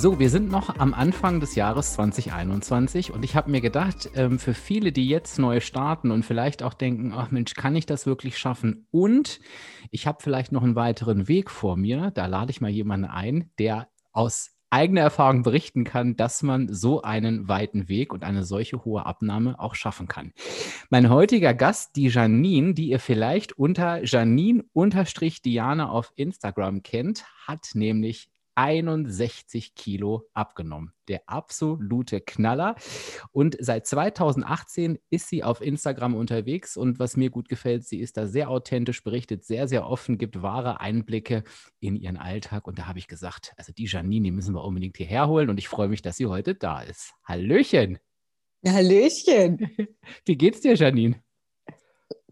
So, wir sind noch am Anfang des Jahres 2021 und ich habe mir gedacht, ähm, für viele, die jetzt neu starten und vielleicht auch denken, ach Mensch, kann ich das wirklich schaffen? Und ich habe vielleicht noch einen weiteren Weg vor mir, da lade ich mal jemanden ein, der aus eigener Erfahrung berichten kann, dass man so einen weiten Weg und eine solche hohe Abnahme auch schaffen kann. Mein heutiger Gast, die Janine, die ihr vielleicht unter Janine-Diana auf Instagram kennt, hat nämlich 61 Kilo abgenommen. Der absolute Knaller. Und seit 2018 ist sie auf Instagram unterwegs. Und was mir gut gefällt, sie ist da sehr authentisch, berichtet sehr, sehr offen, gibt wahre Einblicke in ihren Alltag. Und da habe ich gesagt, also die Janine, die müssen wir unbedingt hierher holen. Und ich freue mich, dass sie heute da ist. Hallöchen. Hallöchen. Wie geht's dir, Janine?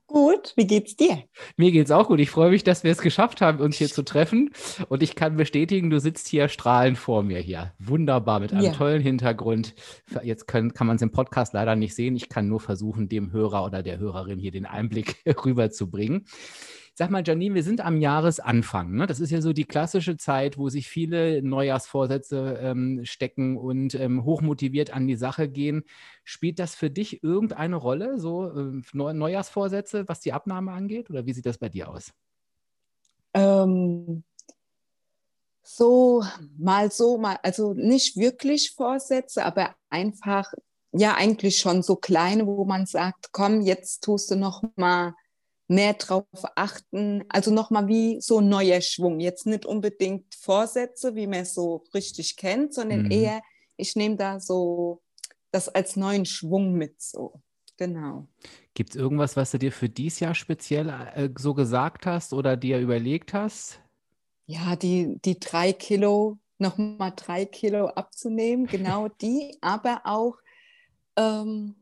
Gut, wie geht's dir? Mir geht's auch gut. Ich freue mich, dass wir es geschafft haben, uns hier zu treffen. Und ich kann bestätigen, du sitzt hier strahlend vor mir hier. Wunderbar, mit einem ja. tollen Hintergrund. Jetzt können, kann man es im Podcast leider nicht sehen. Ich kann nur versuchen, dem Hörer oder der Hörerin hier den Einblick rüberzubringen. Sag mal, Janine, wir sind am Jahresanfang. Ne? Das ist ja so die klassische Zeit, wo sich viele Neujahrsvorsätze ähm, stecken und ähm, hochmotiviert an die Sache gehen. Spielt das für dich irgendeine Rolle, so äh, Neujahrsvorsätze, was die Abnahme angeht? Oder wie sieht das bei dir aus? Ähm, so, mal so, mal, also nicht wirklich Vorsätze, aber einfach, ja, eigentlich schon so kleine, wo man sagt, komm, jetzt tust du noch mal mehr drauf achten. Also nochmal wie so ein neuer Schwung. Jetzt nicht unbedingt Vorsätze, wie man es so richtig kennt, sondern mhm. eher, ich nehme da so das als neuen Schwung mit so. Genau. Gibt es irgendwas, was du dir für dieses Jahr speziell äh, so gesagt hast oder dir überlegt hast? Ja, die, die drei Kilo, nochmal drei Kilo abzunehmen, genau die, aber auch ähm,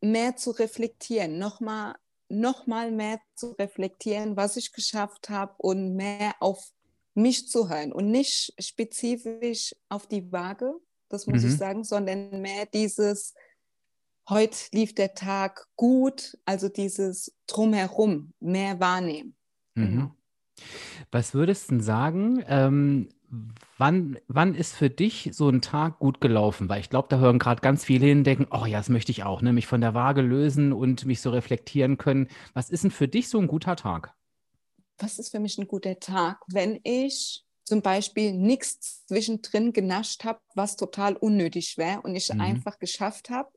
mehr zu reflektieren, nochmal noch mal mehr zu reflektieren, was ich geschafft habe und mehr auf mich zu hören und nicht spezifisch auf die Waage, das muss mhm. ich sagen, sondern mehr dieses, heute lief der Tag gut, also dieses drumherum, mehr wahrnehmen. Mhm. Genau. Was würdest du sagen, ähm, Wann, wann ist für dich so ein Tag gut gelaufen? Weil ich glaube, da hören gerade ganz viele hin denken, oh ja, das möchte ich auch, ne? mich von der Waage lösen und mich so reflektieren können. Was ist denn für dich so ein guter Tag? Was ist für mich ein guter Tag? Wenn ich zum Beispiel nichts zwischendrin genascht habe, was total unnötig wäre und ich mhm. einfach geschafft habe,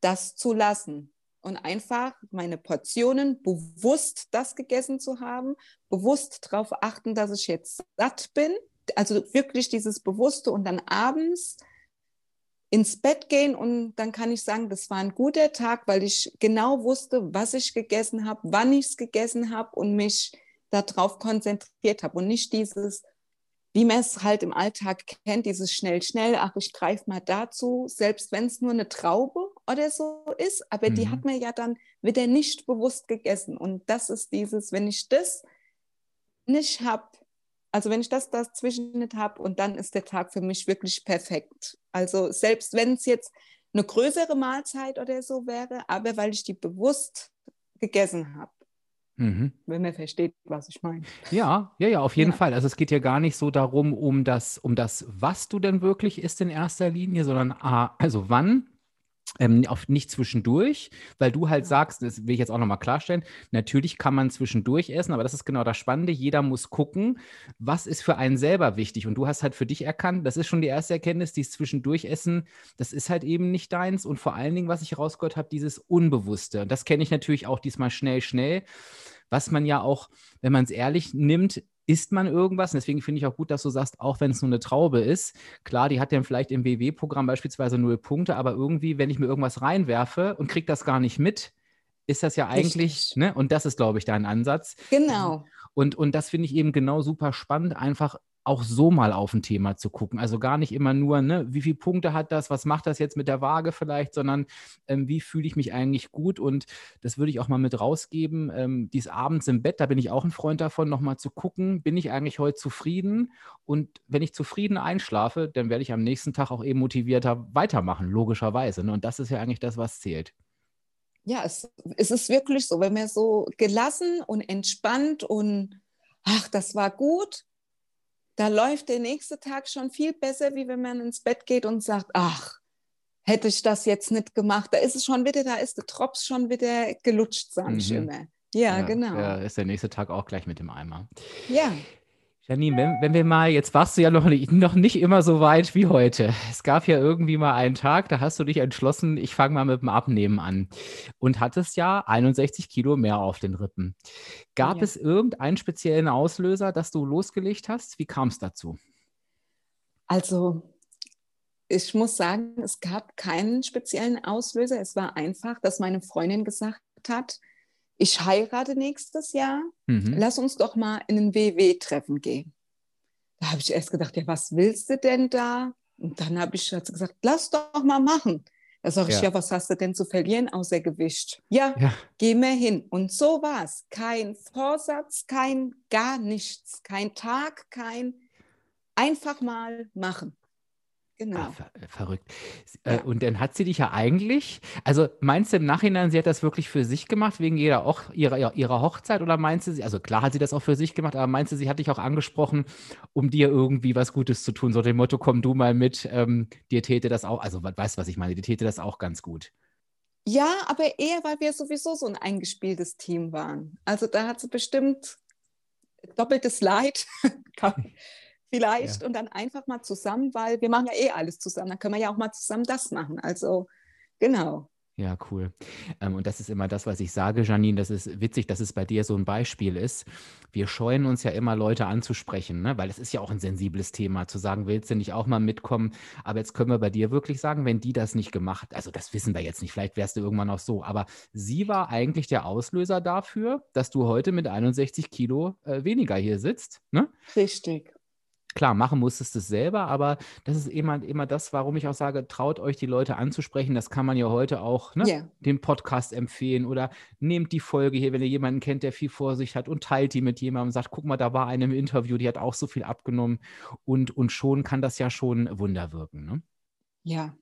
das zu lassen und einfach meine Portionen bewusst das gegessen zu haben, bewusst darauf achten, dass ich jetzt satt bin also wirklich dieses Bewusste und dann abends ins Bett gehen und dann kann ich sagen, das war ein guter Tag, weil ich genau wusste, was ich gegessen habe, wann ich es gegessen habe und mich darauf konzentriert habe und nicht dieses, wie man es halt im Alltag kennt, dieses schnell, schnell, ach, ich greife mal dazu, selbst wenn es nur eine Traube oder so ist, aber mhm. die hat man ja dann wieder nicht bewusst gegessen. Und das ist dieses, wenn ich das nicht habe, also wenn ich das dazwischen nicht habe und dann ist der Tag für mich wirklich perfekt. Also selbst wenn es jetzt eine größere Mahlzeit oder so wäre, aber weil ich die bewusst gegessen habe. Mhm. Wenn man versteht, was ich meine. Ja, ja, ja, auf jeden ja. Fall. Also es geht ja gar nicht so darum, um das, um das, was du denn wirklich isst in erster Linie, sondern ah, also wann ähm, auf nicht zwischendurch, weil du halt sagst, das will ich jetzt auch nochmal klarstellen, natürlich kann man zwischendurch essen, aber das ist genau das Spannende. Jeder muss gucken, was ist für einen selber wichtig. Und du hast halt für dich erkannt, das ist schon die erste Erkenntnis, dieses zwischendurch essen, das ist halt eben nicht deins. Und vor allen Dingen, was ich rausgehört habe, dieses Unbewusste. Und das kenne ich natürlich auch diesmal schnell, schnell was man ja auch, wenn man es ehrlich nimmt, isst man irgendwas. Und deswegen finde ich auch gut, dass du sagst, auch wenn es nur eine Traube ist, klar, die hat dann vielleicht im WW-Programm beispielsweise null Punkte, aber irgendwie, wenn ich mir irgendwas reinwerfe und kriege das gar nicht mit, ist das ja eigentlich, ne? Und das ist, glaube ich, dein Ansatz. Genau. Und, und das finde ich eben genau super spannend, einfach auch so mal auf ein Thema zu gucken. Also gar nicht immer nur, ne, wie viele Punkte hat das, was macht das jetzt mit der Waage vielleicht, sondern ähm, wie fühle ich mich eigentlich gut und das würde ich auch mal mit rausgeben. Ähm, dies abends im Bett, da bin ich auch ein Freund davon, nochmal zu gucken, bin ich eigentlich heute zufrieden und wenn ich zufrieden einschlafe, dann werde ich am nächsten Tag auch eben motivierter weitermachen, logischerweise. Ne? Und das ist ja eigentlich das, was zählt. Ja, es, es ist wirklich so, wenn man so gelassen und entspannt und ach, das war gut, da läuft der nächste Tag schon viel besser, wie wenn man ins Bett geht und sagt, ach, hätte ich das jetzt nicht gemacht, da ist es schon wieder, da ist der Drops schon wieder gelutscht, sage ich mhm. immer. Ja, ja, genau. Ja, ist der nächste Tag auch gleich mit dem Eimer. Ja. Janine, wenn, wenn, wir mal, jetzt warst du ja noch nicht, noch nicht immer so weit wie heute. Es gab ja irgendwie mal einen Tag, da hast du dich entschlossen, ich fange mal mit dem Abnehmen an. Und hattest ja 61 Kilo mehr auf den Rippen. Gab ja. es irgendeinen speziellen Auslöser, dass du losgelegt hast? Wie kam es dazu? Also, ich muss sagen, es gab keinen speziellen Auslöser. Es war einfach, dass meine Freundin gesagt hat, ich heirate nächstes Jahr, mhm. lass uns doch mal in ein WW-Treffen gehen. Da habe ich erst gedacht, ja, was willst du denn da? Und dann habe ich hat gesagt, lass doch mal machen. Da sage ich, ja. ja. was hast du denn zu verlieren außer Gewicht? Ja, ja. geh mir hin. Und so war es. Kein Vorsatz, kein gar nichts, kein Tag, kein einfach mal machen. Genau. Ah, ver äh, verrückt. Äh, ja. Und dann hat sie dich ja eigentlich, also meinst du im Nachhinein, sie hat das wirklich für sich gemacht, wegen jeder auch ihrer, ihrer Hochzeit? Oder meinst du, sie, also klar hat sie das auch für sich gemacht, aber meinst du, sie hat dich auch angesprochen, um dir irgendwie was Gutes zu tun? So dem Motto, komm du mal mit, ähm, dir täte das auch, also weißt du, was ich meine, dir täte das auch ganz gut. Ja, aber eher, weil wir sowieso so ein eingespieltes Team waren. Also da hat sie bestimmt doppeltes Leid vielleicht ja. und dann einfach mal zusammen, weil wir machen ja eh alles zusammen. Dann können wir ja auch mal zusammen das machen. Also genau. Ja, cool. Ähm, und das ist immer das, was ich sage, Janine. Das ist witzig, dass es bei dir so ein Beispiel ist. Wir scheuen uns ja immer, Leute anzusprechen, ne? weil es ist ja auch ein sensibles Thema, zu sagen, willst du nicht auch mal mitkommen? Aber jetzt können wir bei dir wirklich sagen, wenn die das nicht gemacht, also das wissen wir jetzt nicht, vielleicht wärst du irgendwann auch so, aber sie war eigentlich der Auslöser dafür, dass du heute mit 61 Kilo äh, weniger hier sitzt. Ne? Richtig. Klar, machen musstest du es selber, aber das ist immer, immer das, warum ich auch sage, traut euch die Leute anzusprechen. Das kann man ja heute auch ne, yeah. den Podcast empfehlen oder nehmt die Folge hier, wenn ihr jemanden kennt, der viel Vorsicht hat und teilt die mit jemandem und sagt, guck mal, da war eine im Interview, die hat auch so viel abgenommen und, und schon kann das ja schon Wunder wirken. Ne? Ja,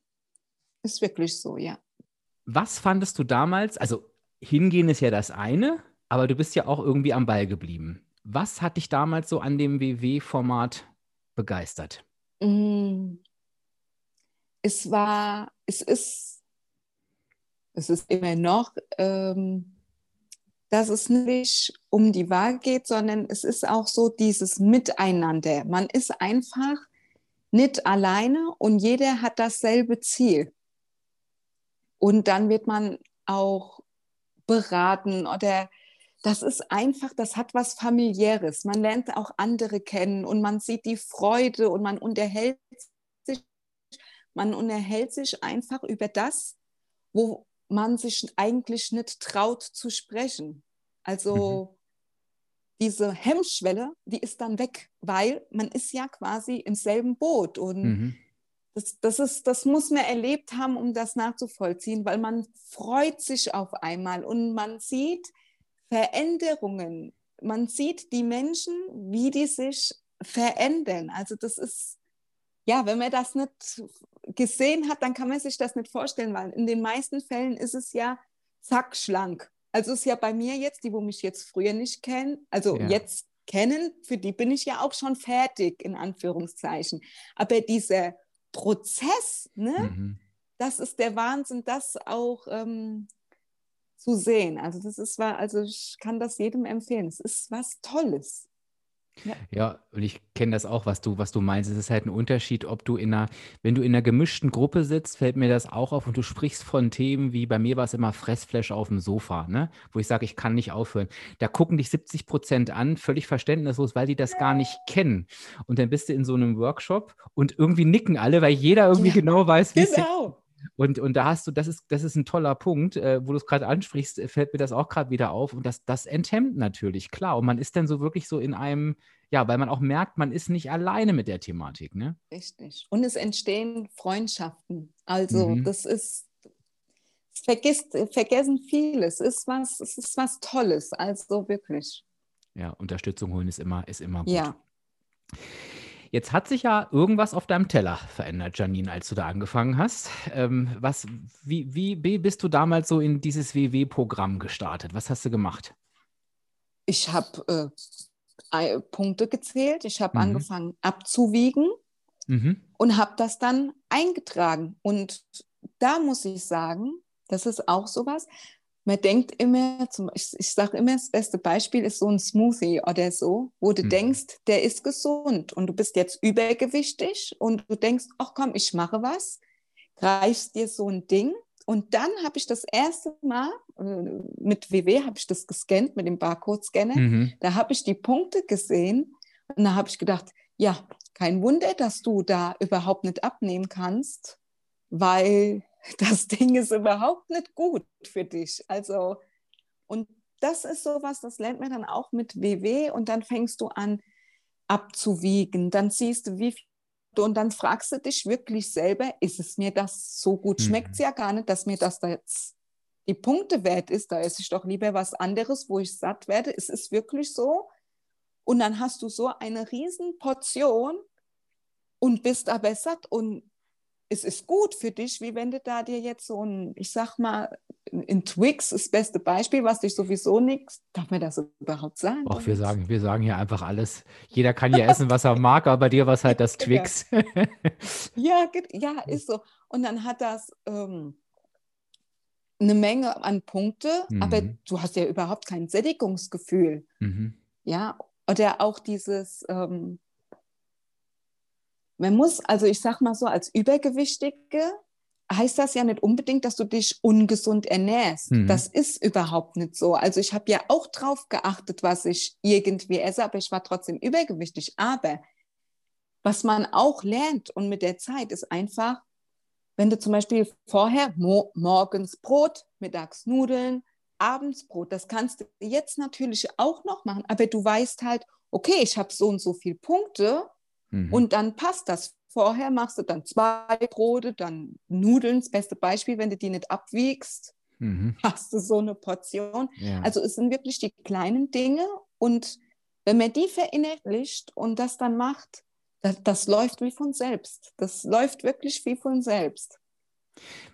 ist wirklich so, ja. Was fandest du damals, also hingehen ist ja das eine, aber du bist ja auch irgendwie am Ball geblieben. Was hat dich damals so an dem WW-Format begeistert? Mm. Es war, es ist, es ist immer noch, ähm, dass es nicht um die Waage geht, sondern es ist auch so dieses Miteinander. Man ist einfach nicht alleine und jeder hat dasselbe Ziel. Und dann wird man auch beraten oder das ist einfach, das hat was familiäres. Man lernt auch andere kennen und man sieht die Freude und man unterhält sich, man unterhält sich einfach über das, wo man sich eigentlich nicht traut zu sprechen. Also mhm. diese Hemmschwelle, die ist dann weg, weil man ist ja quasi im selben Boot und mhm. Das, das, ist, das muss man erlebt haben, um das nachzuvollziehen, weil man freut sich auf einmal und man sieht, Veränderungen. Man sieht die Menschen, wie die sich verändern. Also das ist, ja, wenn man das nicht gesehen hat, dann kann man sich das nicht vorstellen, weil in den meisten Fällen ist es ja zack, schlank. Also ist ja bei mir jetzt, die, wo mich jetzt früher nicht kennen, also ja. jetzt kennen, für die bin ich ja auch schon fertig, in Anführungszeichen. Aber dieser Prozess, ne, mhm. das ist der Wahnsinn, das auch ähm, zu sehen. Also das ist war, also ich kann das jedem empfehlen. Es ist was Tolles. Ja. ja, und ich kenne das auch, was du, was du meinst. Es ist halt ein Unterschied, ob du in einer, wenn du in einer gemischten Gruppe sitzt, fällt mir das auch auf und du sprichst von Themen wie bei mir war es immer Fressflash auf dem Sofa, ne? Wo ich sage, ich kann nicht aufhören. Da gucken dich 70 Prozent an, völlig verständnislos, weil die das gar nicht kennen. Und dann bist du in so einem Workshop und irgendwie nicken alle, weil jeder irgendwie ja, genau weiß, wie genau. Und, und da hast du, das ist, das ist ein toller Punkt, äh, wo du es gerade ansprichst, äh, fällt mir das auch gerade wieder auf. Und das, das enthemmt natürlich, klar. Und man ist dann so wirklich so in einem, ja, weil man auch merkt, man ist nicht alleine mit der Thematik, ne? Richtig. Und es entstehen Freundschaften. Also mhm. das ist, vergisst, vergessen vieles. Es ist was, es ist was Tolles. Also wirklich. Ja, Unterstützung holen ist immer, ist immer gut. Ja. Jetzt hat sich ja irgendwas auf deinem Teller verändert, Janine, als du da angefangen hast. Ähm, was, wie, wie bist du damals so in dieses WW-Programm gestartet? Was hast du gemacht? Ich habe äh, Punkte gezählt, ich habe mhm. angefangen abzuwiegen mhm. und habe das dann eingetragen. Und da muss ich sagen, das ist auch sowas, man denkt immer, zum, ich, ich sage immer, das beste Beispiel ist so ein Smoothie oder so, wo du mhm. denkst, der ist gesund und du bist jetzt übergewichtig und du denkst, ach komm, ich mache was, reichst dir so ein Ding und dann habe ich das erste Mal äh, mit WW, habe ich das gescannt mit dem Barcode-Scanner, mhm. da habe ich die Punkte gesehen und da habe ich gedacht, ja, kein Wunder, dass du da überhaupt nicht abnehmen kannst, weil das Ding ist überhaupt nicht gut für dich. Also, und das ist sowas, das lernt man dann auch mit WW und dann fängst du an abzuwiegen. Dann siehst du, wie viel und dann fragst du dich wirklich selber, ist es mir das so gut? Mhm. Schmeckt es ja gar nicht, dass mir das da jetzt die Punkte wert ist. Da esse ich doch lieber was anderes, wo ich satt werde. Es ist wirklich so. Und dann hast du so eine riesen Portion und bist aber satt und es ist gut für dich, wie wenn du da dir jetzt so ein, ich sag mal, in Twix das beste Beispiel, was dich sowieso nichts, darf man das überhaupt sagen? Ach, wir sagen, wir sagen hier einfach alles. Jeder kann ja essen, was er mag, aber bei dir war es halt das Twix. ja, ja, ist so. Und dann hat das ähm, eine Menge an Punkte, mhm. aber du hast ja überhaupt kein Sättigungsgefühl. Mhm. Ja, oder auch dieses, ähm, man muss, also ich sag mal so, als Übergewichtige heißt das ja nicht unbedingt, dass du dich ungesund ernährst. Mhm. Das ist überhaupt nicht so. Also ich habe ja auch drauf geachtet, was ich irgendwie esse, aber ich war trotzdem übergewichtig. Aber was man auch lernt und mit der Zeit ist einfach, wenn du zum Beispiel vorher mo morgens Brot, mittags Nudeln, abends Brot, das kannst du jetzt natürlich auch noch machen, aber du weißt halt, okay, ich habe so und so viele Punkte Mhm. Und dann passt das. Vorher machst du dann zwei Brote, dann Nudeln, das beste Beispiel, wenn du die nicht abwiegst, mhm. hast du so eine Portion. Ja. Also es sind wirklich die kleinen Dinge und wenn man die verinnerlicht und das dann macht, das, das läuft wie von selbst. Das läuft wirklich wie von selbst.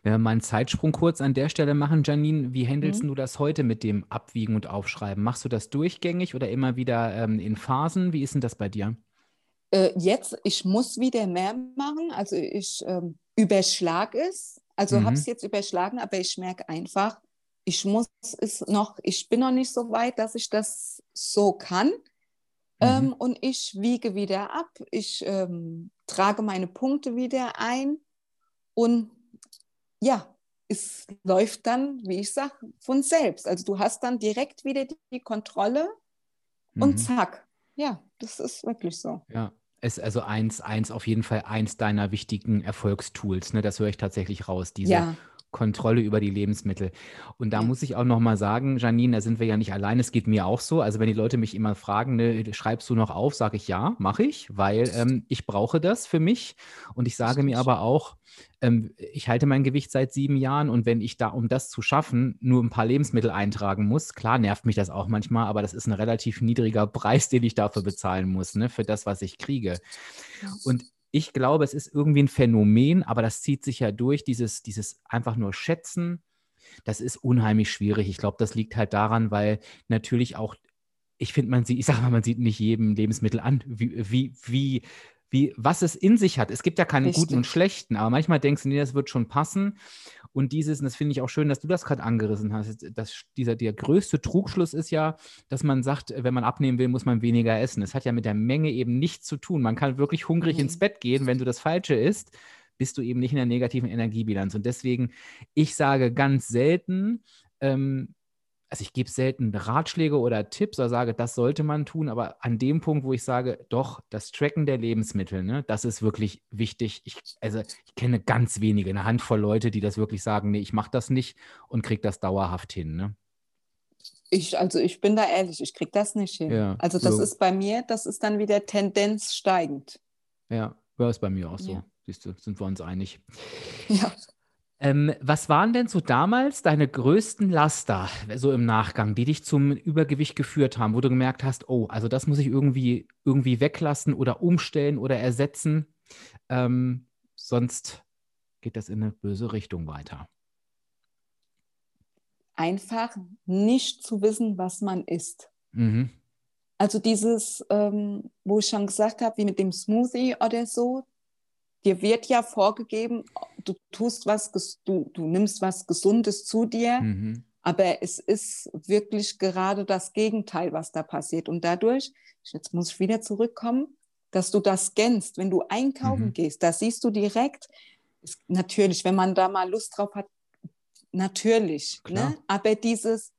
Wenn wir mal einen Zeitsprung kurz an der Stelle machen, Janine, wie handelst mhm. du das heute mit dem Abwiegen und Aufschreiben? Machst du das durchgängig oder immer wieder ähm, in Phasen? Wie ist denn das bei dir? Äh, jetzt, ich muss wieder mehr machen, also ich ähm, überschlage es, also mhm. habe es jetzt überschlagen, aber ich merke einfach, ich muss es noch, ich bin noch nicht so weit, dass ich das so kann. Mhm. Ähm, und ich wiege wieder ab, ich ähm, trage meine Punkte wieder ein und ja, es läuft dann, wie ich sage, von selbst. Also du hast dann direkt wieder die, die Kontrolle mhm. und zack, ja, das ist wirklich so. Ja, ist also eins, eins auf jeden Fall eins deiner wichtigen Erfolgstools. Ne? Das höre ich tatsächlich raus. Diese ja. Kontrolle über die Lebensmittel. Und da muss ich auch nochmal sagen, Janine, da sind wir ja nicht allein, es geht mir auch so. Also wenn die Leute mich immer fragen, ne, schreibst du noch auf, sage ich ja, mache ich, weil ähm, ich brauche das für mich. Und ich sage mir aber auch, ähm, ich halte mein Gewicht seit sieben Jahren und wenn ich da, um das zu schaffen, nur ein paar Lebensmittel eintragen muss, klar nervt mich das auch manchmal, aber das ist ein relativ niedriger Preis, den ich dafür bezahlen muss, ne, für das, was ich kriege. Und ich glaube, es ist irgendwie ein Phänomen, aber das zieht sich ja durch, dieses, dieses einfach nur Schätzen. Das ist unheimlich schwierig. Ich glaube, das liegt halt daran, weil natürlich auch, ich finde, man sieht, ich sage mal, man sieht nicht jedem Lebensmittel an, wie, wie, wie, wie, was es in sich hat. Es gibt ja keine Richtig. guten und schlechten, aber manchmal denkst du, nee, das wird schon passen. Und dieses, und das finde ich auch schön, dass du das gerade angerissen hast, dass dieser, der größte Trugschluss ist ja, dass man sagt, wenn man abnehmen will, muss man weniger essen. Das hat ja mit der Menge eben nichts zu tun. Man kann wirklich hungrig mhm. ins Bett gehen, wenn du das Falsche isst, bist du eben nicht in der negativen Energiebilanz. Und deswegen, ich sage ganz selten, ähm, also ich gebe selten Ratschläge oder Tipps oder sage, das sollte man tun, aber an dem Punkt, wo ich sage, doch, das Tracken der Lebensmittel, ne, das ist wirklich wichtig. Ich, also ich kenne ganz wenige, eine Handvoll Leute, die das wirklich sagen, nee, ich mache das nicht und kriege das dauerhaft hin. Ne? Ich, also ich bin da ehrlich, ich kriege das nicht hin. Ja, also das so. ist bei mir, das ist dann wieder Tendenz steigend. Ja, das ist bei mir auch so. Ja. Siehst du, sind wir uns einig. Ja. Ähm, was waren denn so damals deine größten Laster, so im Nachgang, die dich zum Übergewicht geführt haben, wo du gemerkt hast, oh, also das muss ich irgendwie, irgendwie weglassen oder umstellen oder ersetzen, ähm, sonst geht das in eine böse Richtung weiter? Einfach nicht zu wissen, was man isst. Mhm. Also dieses, ähm, wo ich schon gesagt habe, wie mit dem Smoothie oder so, dir wird ja vorgegeben, du tust was, du, du nimmst was Gesundes zu dir, mhm. aber es ist wirklich gerade das Gegenteil, was da passiert. Und dadurch, jetzt muss ich wieder zurückkommen, dass du das scannst, wenn du einkaufen mhm. gehst, da siehst du direkt, natürlich, wenn man da mal Lust drauf hat, natürlich, ne? aber dieses,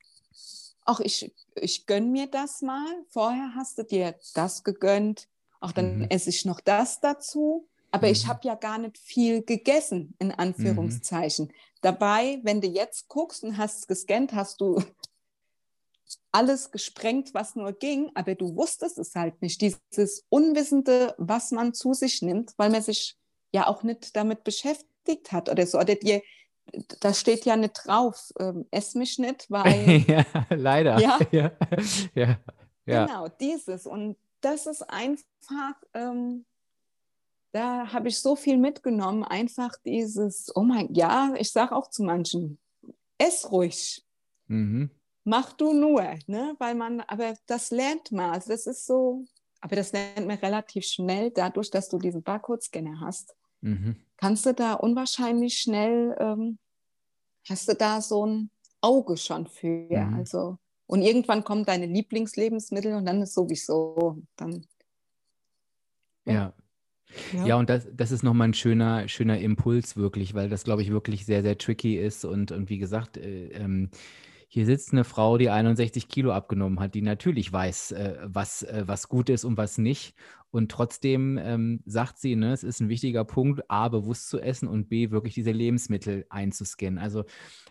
ach, ich, ich gönne mir das mal, vorher hast du dir das gegönnt, auch dann mhm. esse ich noch das dazu aber mhm. ich habe ja gar nicht viel gegessen, in Anführungszeichen. Mhm. Dabei, wenn du jetzt guckst und hast gescannt, hast du alles gesprengt, was nur ging, aber du wusstest es halt nicht. Dieses Unwissende, was man zu sich nimmt, weil man sich ja auch nicht damit beschäftigt hat oder so. Oder dir, da steht ja nicht drauf, ähm, ess mich nicht, weil. ja, leider. Ja? ja. ja. ja. Genau, dieses. Und das ist einfach. Ähm, da habe ich so viel mitgenommen. Einfach dieses, oh mein, ja, ich sage auch zu manchen, ess ruhig. Mhm. Mach du nur, ne? Weil man, aber das lernt man. Also das ist so, aber das lernt man relativ schnell, dadurch, dass du diesen Barcode-Scanner hast. Mhm. Kannst du da unwahrscheinlich schnell, ähm, hast du da so ein Auge schon für. Mhm. Also, und irgendwann kommen deine Lieblingslebensmittel und dann ist sowieso, dann. ja. ja. Ja, ja und das, das ist nochmal ein schöner, schöner Impuls wirklich, weil das, glaube ich, wirklich sehr, sehr tricky ist. Und, und wie gesagt, äh, ähm, hier sitzt eine Frau, die 61 Kilo abgenommen hat, die natürlich weiß, äh, was, äh, was gut ist und was nicht. Und trotzdem ähm, sagt sie, ne, es ist ein wichtiger Punkt, A, bewusst zu essen und B, wirklich diese Lebensmittel einzuscannen. Also,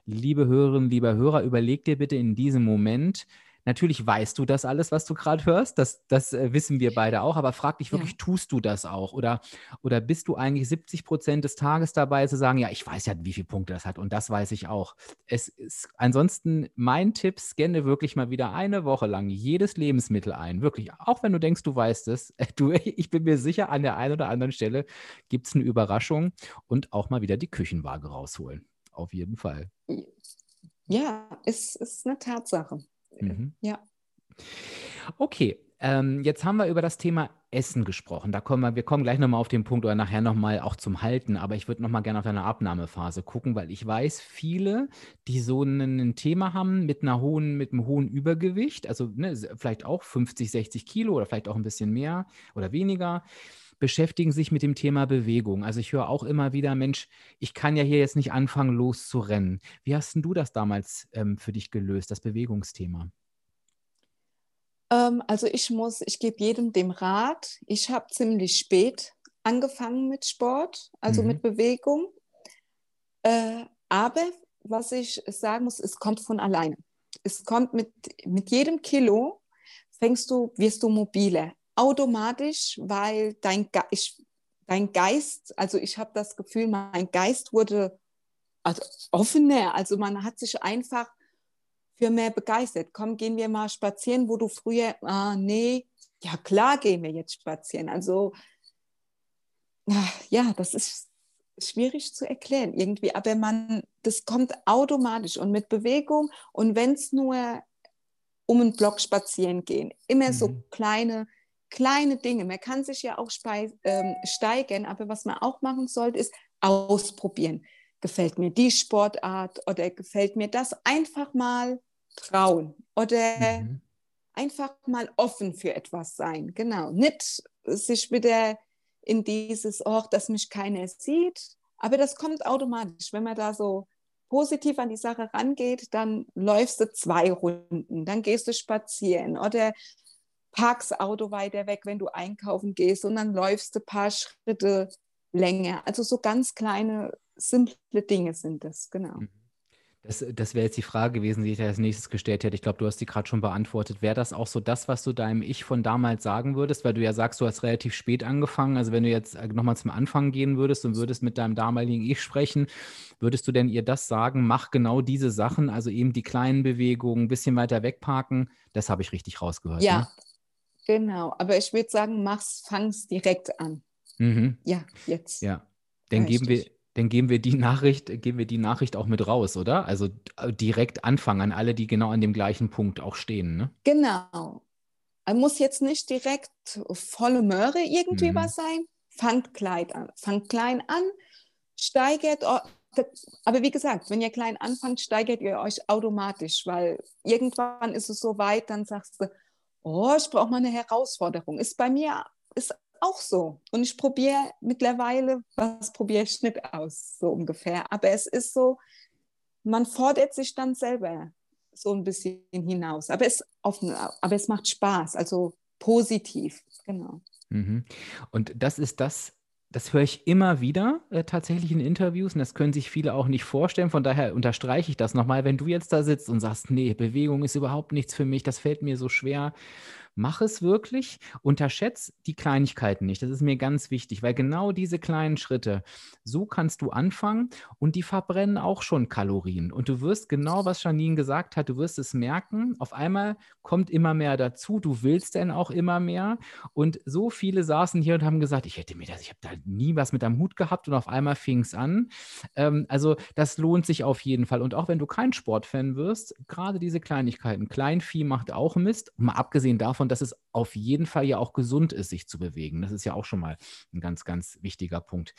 liebe Hörerinnen, lieber Hörer, überleg dir bitte in diesem Moment, Natürlich weißt du das alles, was du gerade hörst, das, das äh, wissen wir beide auch, aber frag dich wirklich, ja. tust du das auch? Oder, oder bist du eigentlich 70 Prozent des Tages dabei zu sagen, ja, ich weiß ja, wie viele Punkte das hat und das weiß ich auch. Es ist ansonsten mein Tipp, scanne wirklich mal wieder eine Woche lang jedes Lebensmittel ein. Wirklich, auch wenn du denkst, du weißt es, du, ich bin mir sicher, an der einen oder anderen Stelle gibt es eine Überraschung und auch mal wieder die Küchenwaage rausholen. Auf jeden Fall. Ja, es ist eine Tatsache. Mhm. Ja. Okay, ähm, jetzt haben wir über das Thema Essen gesprochen. Da kommen wir, wir kommen gleich nochmal auf den Punkt oder nachher nochmal auch zum Halten, aber ich würde nochmal gerne auf deine Abnahmephase gucken, weil ich weiß, viele, die so ein Thema haben mit einer hohen, mit einem hohen Übergewicht, also ne, vielleicht auch 50, 60 Kilo oder vielleicht auch ein bisschen mehr oder weniger, beschäftigen sich mit dem Thema Bewegung. Also ich höre auch immer wieder, Mensch, ich kann ja hier jetzt nicht anfangen, loszurennen. Wie hast denn du das damals ähm, für dich gelöst, das Bewegungsthema? Ähm, also ich muss, ich gebe jedem dem Rat. Ich habe ziemlich spät angefangen mit Sport, also mhm. mit Bewegung. Äh, aber was ich sagen muss, es kommt von alleine. Es kommt mit, mit jedem Kilo, fängst du, wirst du mobiler automatisch, weil dein, Ge ich, dein Geist, also ich habe das Gefühl, mein Geist wurde also offener. Also man hat sich einfach für mehr begeistert. Komm, gehen wir mal spazieren, wo du früher, ah, nee, ja klar gehen wir jetzt spazieren. Also ja, das ist schwierig zu erklären irgendwie, aber man, das kommt automatisch und mit Bewegung und wenn es nur um einen Block spazieren gehen, immer mhm. so kleine kleine Dinge. Man kann sich ja auch ähm, steigern, aber was man auch machen sollte, ist ausprobieren. Gefällt mir die Sportart oder gefällt mir das? Einfach mal trauen oder mhm. einfach mal offen für etwas sein. Genau. Nicht sich wieder in dieses, oh, dass mich keiner sieht, aber das kommt automatisch, wenn man da so positiv an die Sache rangeht, dann läufst du zwei Runden, dann gehst du spazieren oder parkst Auto weiter weg, wenn du einkaufen gehst und dann läufst du ein paar Schritte länger. Also so ganz kleine, simple Dinge sind das, genau. Mhm. Das, das wäre jetzt die Frage gewesen, die ich als nächstes gestellt hätte. Ich glaube, du hast die gerade schon beantwortet. Wäre das auch so das, was du deinem Ich von damals sagen würdest? Weil du ja sagst, du hast relativ spät angefangen. Also wenn du jetzt äh, nochmal zum Anfang gehen würdest und würdest mit deinem damaligen Ich sprechen, würdest du denn ihr das sagen, mach genau diese Sachen, also eben die kleinen Bewegungen, ein bisschen weiter wegparken? Das habe ich richtig rausgehört. Ja, ne? Genau. Aber ich würde sagen, mach's, fang's direkt an. Mhm. Ja, jetzt. Ja. Dann geben wir, dann geben wir die Nachricht, geben wir die Nachricht auch mit raus, oder? Also äh, direkt anfangen an alle, die genau an dem gleichen Punkt auch stehen, ne? Genau. Man muss jetzt nicht direkt volle Möhre irgendwie mhm. was sein. Fangt klein an. Fangt klein an, steigert, aber wie gesagt, wenn ihr klein anfangt, steigert ihr euch automatisch, weil irgendwann ist es so weit, dann sagst du, oh, ich brauche mal eine Herausforderung. Ist bei mir, ist auch so. Und ich probiere mittlerweile, was probiere ich nicht aus, so ungefähr. Aber es ist so, man fordert sich dann selber so ein bisschen hinaus. Aber es, auf, aber es macht Spaß, also positiv, genau. Mhm. Und das ist das, das höre ich immer wieder äh, tatsächlich in Interviews und das können sich viele auch nicht vorstellen. Von daher unterstreiche ich das nochmal. Wenn du jetzt da sitzt und sagst, nee, Bewegung ist überhaupt nichts für mich, das fällt mir so schwer, mach es wirklich, unterschätz die Kleinigkeiten nicht. Das ist mir ganz wichtig, weil genau diese kleinen Schritte, so kannst du anfangen und die verbrennen auch schon Kalorien. Und du wirst genau, was Janine gesagt hat, du wirst es merken, auf einmal kommt immer mehr dazu, du willst denn auch immer mehr. Und so viele saßen hier und haben gesagt, ich hätte mir das, ich habe da nie was mit am Hut gehabt und auf einmal fing es an. Ähm, also das lohnt sich auf jeden Fall. Und auch wenn du kein Sportfan wirst, gerade diese Kleinigkeiten, Kleinvieh macht auch Mist, mal abgesehen davon, und dass es auf jeden Fall ja auch gesund ist, sich zu bewegen. Das ist ja auch schon mal ein ganz, ganz wichtiger Punkt.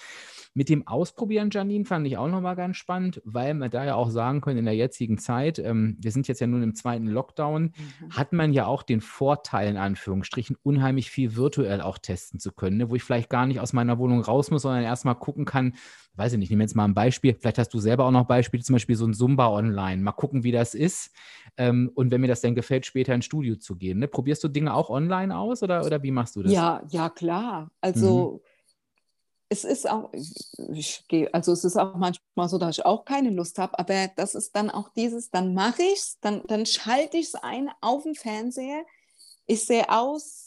Mit dem Ausprobieren, Janine, fand ich auch nochmal ganz spannend, weil man da ja auch sagen können, in der jetzigen Zeit, ähm, wir sind jetzt ja nun im zweiten Lockdown, mhm. hat man ja auch den Vorteil, in Anführungsstrichen, unheimlich viel virtuell auch testen zu können, ne? wo ich vielleicht gar nicht aus meiner Wohnung raus muss, sondern erstmal gucken kann, weiß ich nicht, nehme jetzt mal ein Beispiel, vielleicht hast du selber auch noch Beispiele, zum Beispiel so ein Zumba online, mal gucken, wie das ist ähm, und wenn mir das dann gefällt, später ins Studio zu gehen. Ne? Probierst du Dinge auch online aus oder, oder wie machst du das? Ja, ja, klar. Also mhm. es ist auch, ich gehe, also es ist auch manchmal so, dass ich auch keine Lust habe, aber das ist dann auch dieses, dann mache ich es, dann, dann schalte ich es ein auf dem Fernseher. Ich sehe aus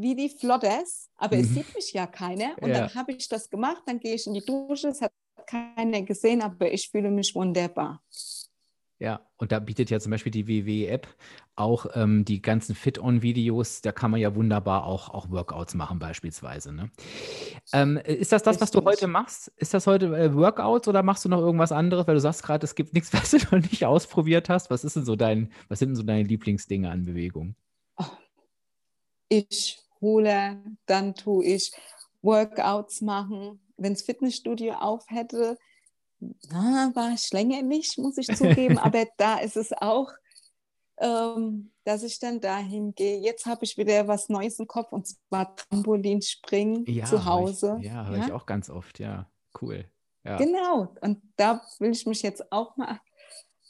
wie die Flottes, aber mhm. es sieht mich ja keiner. Und ja. dann habe ich das gemacht, dann gehe ich in die Dusche, es hat keiner gesehen, aber ich fühle mich wunderbar. Ja, und da bietet ja zum Beispiel die WWE-App auch ähm, die ganzen Fit-On-Videos. Da kann man ja wunderbar auch, auch Workouts machen, beispielsweise. Ne? Ähm, ist das das, was du heute machst? Ist das heute äh, Workouts oder machst du noch irgendwas anderes? Weil du sagst gerade, es gibt nichts, was du noch nicht ausprobiert hast. Was ist denn so dein, was sind denn so deine Lieblingsdinge an Bewegung? Oh, ich hole, dann tue ich Workouts machen. Wenn das Fitnessstudio auf hätte, na, war ich länger nicht, muss ich zugeben, aber da ist es auch, ähm, dass ich dann dahin gehe. Jetzt habe ich wieder was Neues im Kopf und zwar Trampolinspringen ja, zu Hause. Ich, ja, höre ja? ich auch ganz oft, ja, cool. Ja. Genau, und da will ich mich jetzt auch mal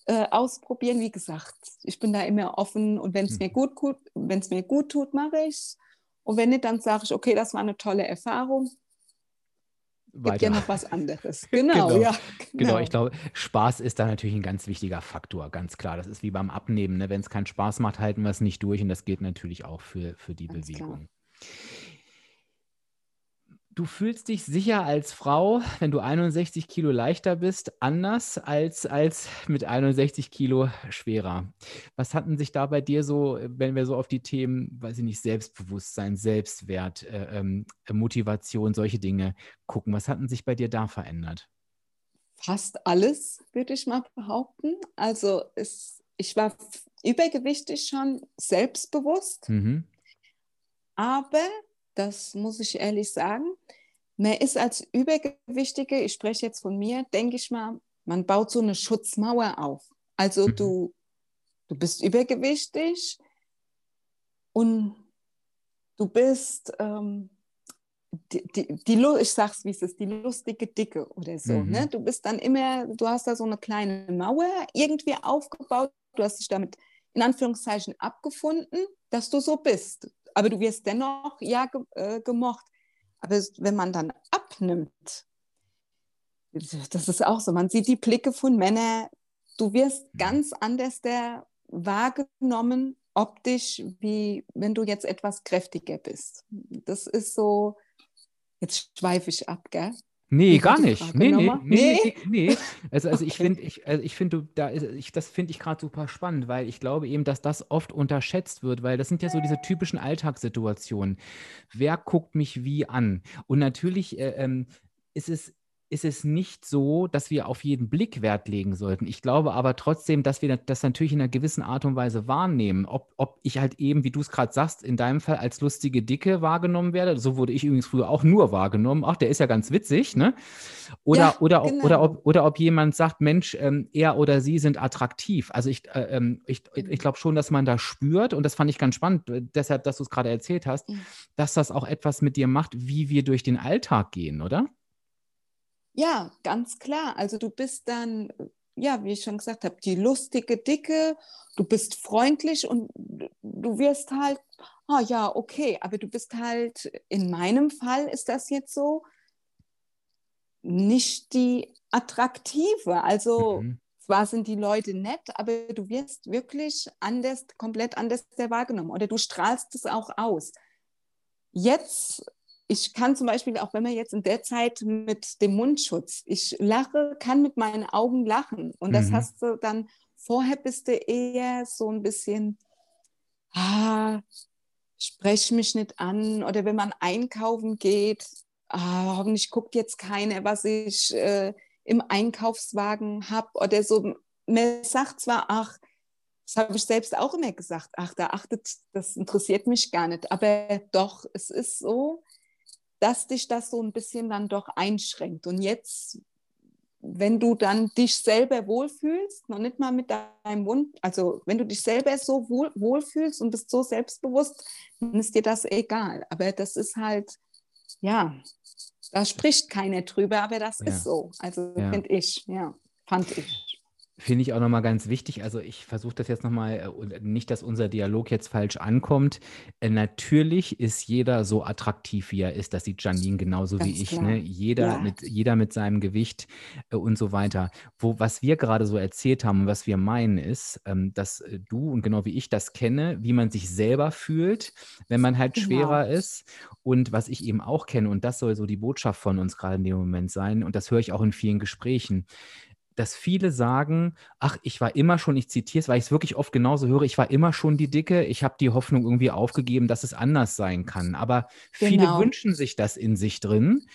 äh, ausprobieren. Wie gesagt, ich bin da immer offen und wenn es hm. mir gut, gut wenn es mir gut tut, mache ich es. Und wenn nicht, dann sage ich, okay, das war eine tolle Erfahrung. Weiter. Gibt ja noch was anderes. Genau, genau. ja. Genau. genau. ich glaube, Spaß ist da natürlich ein ganz wichtiger Faktor, ganz klar. Das ist wie beim Abnehmen. Ne? Wenn es keinen Spaß macht, halten wir es nicht durch und das gilt natürlich auch für, für die ganz Bewegung. Klar du fühlst dich sicher als Frau, wenn du 61 Kilo leichter bist, anders als, als mit 61 Kilo schwerer. Was hatten sich da bei dir so, wenn wir so auf die Themen, weiß ich nicht, Selbstbewusstsein, Selbstwert, äh, ähm, Motivation, solche Dinge gucken, was hatten sich bei dir da verändert? Fast alles, würde ich mal behaupten. Also es, ich war übergewichtig schon selbstbewusst, mhm. aber das muss ich ehrlich sagen. Man ist als Übergewichtige, ich spreche jetzt von mir, denke ich mal, man baut so eine Schutzmauer auf. Also mhm. du, du bist übergewichtig und du bist, ähm, die, die, die, ich sag's wie es ist, die lustige Dicke oder so. Mhm. Ne? Du bist dann immer, du hast da so eine kleine Mauer irgendwie aufgebaut, du hast dich damit in Anführungszeichen abgefunden, dass du so bist. Aber du wirst dennoch ja ge äh, gemocht. Aber wenn man dann abnimmt, das ist auch so, man sieht die Blicke von Männern, du wirst mhm. ganz anders der wahrgenommen, optisch, wie wenn du jetzt etwas kräftiger bist. Das ist so, jetzt schweife ich ab, gell? Nee, gar nicht. Nee, nee, nee, nee, nee, Also, also okay. ich finde, ich, also ich finde, da ist, ich, das finde ich gerade super spannend, weil ich glaube eben, dass das oft unterschätzt wird, weil das sind ja so diese typischen Alltagssituationen. Wer guckt mich wie an? Und natürlich äh, ähm, ist es ist es nicht so, dass wir auf jeden Blick Wert legen sollten. Ich glaube aber trotzdem, dass wir das natürlich in einer gewissen Art und Weise wahrnehmen. Ob, ob ich halt eben, wie du es gerade sagst, in deinem Fall als lustige Dicke wahrgenommen werde. So wurde ich übrigens früher auch nur wahrgenommen. Ach, der ist ja ganz witzig, ne? Oder, ja, oder, genau. oder, ob, oder ob jemand sagt, Mensch, ähm, er oder sie sind attraktiv. Also ich, äh, ähm, ich, ich glaube schon, dass man da spürt, und das fand ich ganz spannend, äh, deshalb, dass du es gerade erzählt hast, mhm. dass das auch etwas mit dir macht, wie wir durch den Alltag gehen, oder? Ja, ganz klar. Also du bist dann, ja, wie ich schon gesagt habe, die lustige Dicke, du bist freundlich und du wirst halt, ah ja, okay, aber du bist halt, in meinem Fall ist das jetzt so, nicht die attraktive. Also mhm. zwar sind die Leute nett, aber du wirst wirklich anders, komplett anders wahrgenommen oder du strahlst es auch aus. Jetzt ich kann zum Beispiel, auch wenn man jetzt in der Zeit mit dem Mundschutz, ich lache, kann mit meinen Augen lachen. Und das mhm. hast du dann, vorher bist du eher so ein bisschen, ah, sprech mich nicht an. Oder wenn man einkaufen geht, ah, hoffentlich guckt jetzt keiner, was ich äh, im Einkaufswagen habe. Oder so, man sagt zwar, ach, das habe ich selbst auch immer gesagt, ach, da achtet, das interessiert mich gar nicht. Aber doch, es ist so, dass dich das so ein bisschen dann doch einschränkt. Und jetzt, wenn du dann dich selber wohlfühlst, noch nicht mal mit deinem Wunsch, also wenn du dich selber so wohl, wohlfühlst und bist so selbstbewusst, dann ist dir das egal. Aber das ist halt, ja, da spricht keiner drüber, aber das ja. ist so. Also ja. finde ich, ja, fand ich. Finde ich auch nochmal ganz wichtig. Also ich versuche das jetzt nochmal, äh, nicht, dass unser Dialog jetzt falsch ankommt. Äh, natürlich ist jeder so attraktiv, wie er ist. Das sieht Janine genauso ganz wie ich. Ne? Jeder, ja. mit, jeder mit seinem Gewicht äh, und so weiter. Wo, was wir gerade so erzählt haben und was wir meinen, ist, ähm, dass du und genau wie ich das kenne, wie man sich selber fühlt, wenn man halt genau. schwerer ist. Und was ich eben auch kenne, und das soll so die Botschaft von uns gerade in dem Moment sein, und das höre ich auch in vielen Gesprächen dass viele sagen, ach, ich war immer schon, ich zitiere es, weil ich es wirklich oft genauso höre, ich war immer schon die Dicke, ich habe die Hoffnung irgendwie aufgegeben, dass es anders sein kann. Aber viele genau. wünschen sich das in sich drin.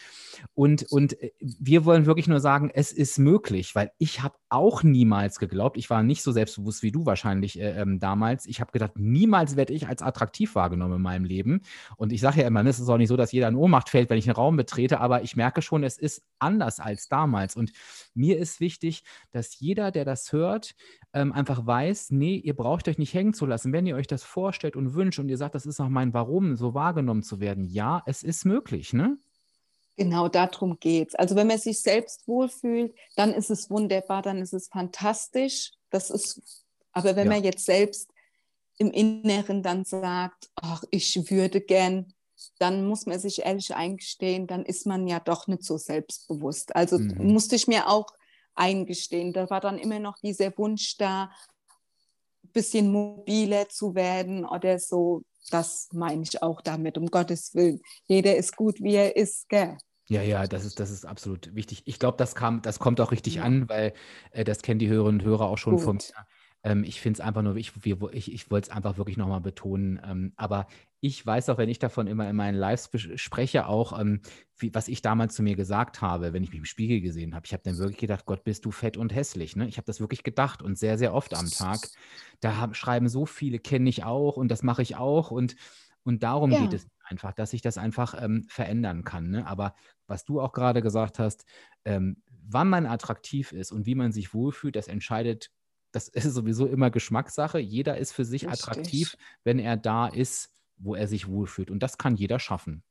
Und, und äh, wir wollen wirklich nur sagen, es ist möglich, weil ich habe auch niemals geglaubt, ich war nicht so selbstbewusst wie du wahrscheinlich äh, ähm, damals. Ich habe gedacht, niemals werde ich als attraktiv wahrgenommen in meinem Leben. Und ich sage ja immer, es ist auch nicht so, dass jeder in Ohnmacht fällt, wenn ich einen Raum betrete, aber ich merke schon, es ist anders als damals. Und mir ist wichtig, dass jeder, der das hört, ähm, einfach weiß, nee, ihr braucht euch nicht hängen zu lassen. Wenn ihr euch das vorstellt und wünscht und ihr sagt, das ist auch mein Warum, so wahrgenommen zu werden, ja, es ist möglich, ne? Genau darum geht es. Also wenn man sich selbst wohlfühlt, dann ist es wunderbar, dann ist es fantastisch. Das ist, aber wenn ja. man jetzt selbst im Inneren dann sagt, ach, ich würde gern, dann muss man sich ehrlich eingestehen, dann ist man ja doch nicht so selbstbewusst. Also mhm. musste ich mir auch eingestehen. Da war dann immer noch dieser Wunsch da, ein bisschen mobiler zu werden oder so das meine ich auch damit, um Gottes Willen. Jeder ist gut, wie er ist, gell? Ja, ja, das ist, das ist absolut wichtig. Ich glaube, das kam, das kommt auch richtig ja. an, weil äh, das kennen die Hörerinnen und Hörer auch schon Gut. von mir. Ähm, ich finde es einfach nur, ich, ich, ich wollte es einfach wirklich nochmal betonen. Ähm, aber ich weiß auch, wenn ich davon immer in meinen Lives spreche, auch, ähm, wie, was ich damals zu mir gesagt habe, wenn ich mich im Spiegel gesehen habe. Ich habe dann wirklich gedacht, Gott, bist du fett und hässlich. Ne? Ich habe das wirklich gedacht und sehr, sehr oft am Tag. Da haben, schreiben so viele, kenne ich auch und das mache ich auch. Und, und darum ja. geht es einfach, dass ich das einfach ähm, verändern kann. Ne? Aber was du auch gerade gesagt hast, ähm, wann man attraktiv ist und wie man sich wohlfühlt, das entscheidet, das ist sowieso immer Geschmackssache. Jeder ist für sich Richtig. attraktiv, wenn er da ist, wo er sich wohlfühlt. Und das kann jeder schaffen.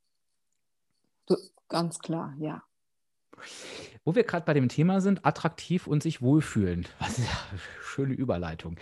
Ganz klar, ja. Wo wir gerade bei dem Thema sind, attraktiv und sich wohlfühlen. Was ist ja schöne Überleitung.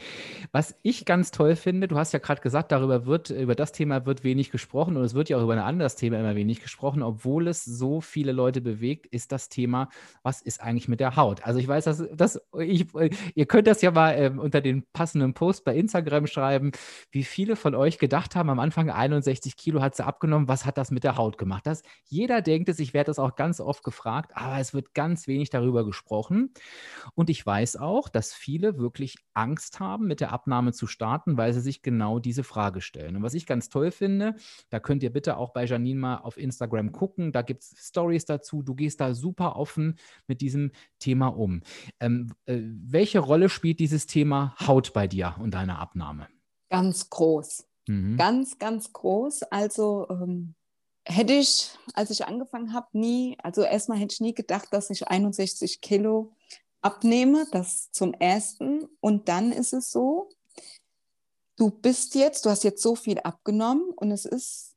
Was ich ganz toll finde, du hast ja gerade gesagt, darüber wird, über das Thema wird wenig gesprochen und es wird ja auch über ein anderes Thema immer wenig gesprochen, obwohl es so viele Leute bewegt, ist das Thema, was ist eigentlich mit der Haut? Also ich weiß, dass, dass ich, ihr könnt das ja mal ähm, unter den passenden Post bei Instagram schreiben, wie viele von euch gedacht haben, am Anfang 61 Kilo hat sie abgenommen, was hat das mit der Haut gemacht? Das, jeder denkt es, ich werde das auch ganz oft gefragt, aber es wird ganz wenig darüber gesprochen. Und ich weiß auch, dass viele wirklich wirklich Angst haben, mit der Abnahme zu starten, weil sie sich genau diese Frage stellen. Und was ich ganz toll finde, da könnt ihr bitte auch bei Janine mal auf Instagram gucken, da gibt es Stories dazu, du gehst da super offen mit diesem Thema um. Ähm, äh, welche Rolle spielt dieses Thema Haut bei dir und deiner Abnahme? Ganz groß. Mhm. Ganz, ganz groß. Also ähm, hätte ich, als ich angefangen habe, nie, also erstmal hätte ich nie gedacht, dass ich 61 Kilo abnehme, das zum ersten. Und dann ist es so, du bist jetzt, du hast jetzt so viel abgenommen und es ist,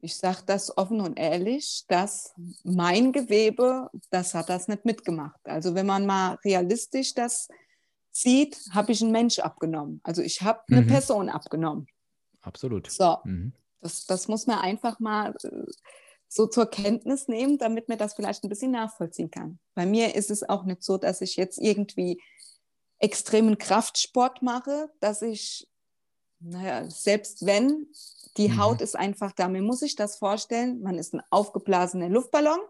ich sage das offen und ehrlich, dass mein Gewebe, das hat das nicht mitgemacht. Also wenn man mal realistisch das sieht, habe ich einen Mensch abgenommen. Also ich habe eine mhm. Person abgenommen. Absolut. So, mhm. Das, das muss man einfach mal äh, so zur Kenntnis nehmen, damit man das vielleicht ein bisschen nachvollziehen kann. Bei mir ist es auch nicht so, dass ich jetzt irgendwie extremen Kraftsport mache, dass ich, naja, selbst wenn, die mhm. Haut ist einfach da. Mir muss ich das vorstellen, man ist ein aufgeblasener Luftballon,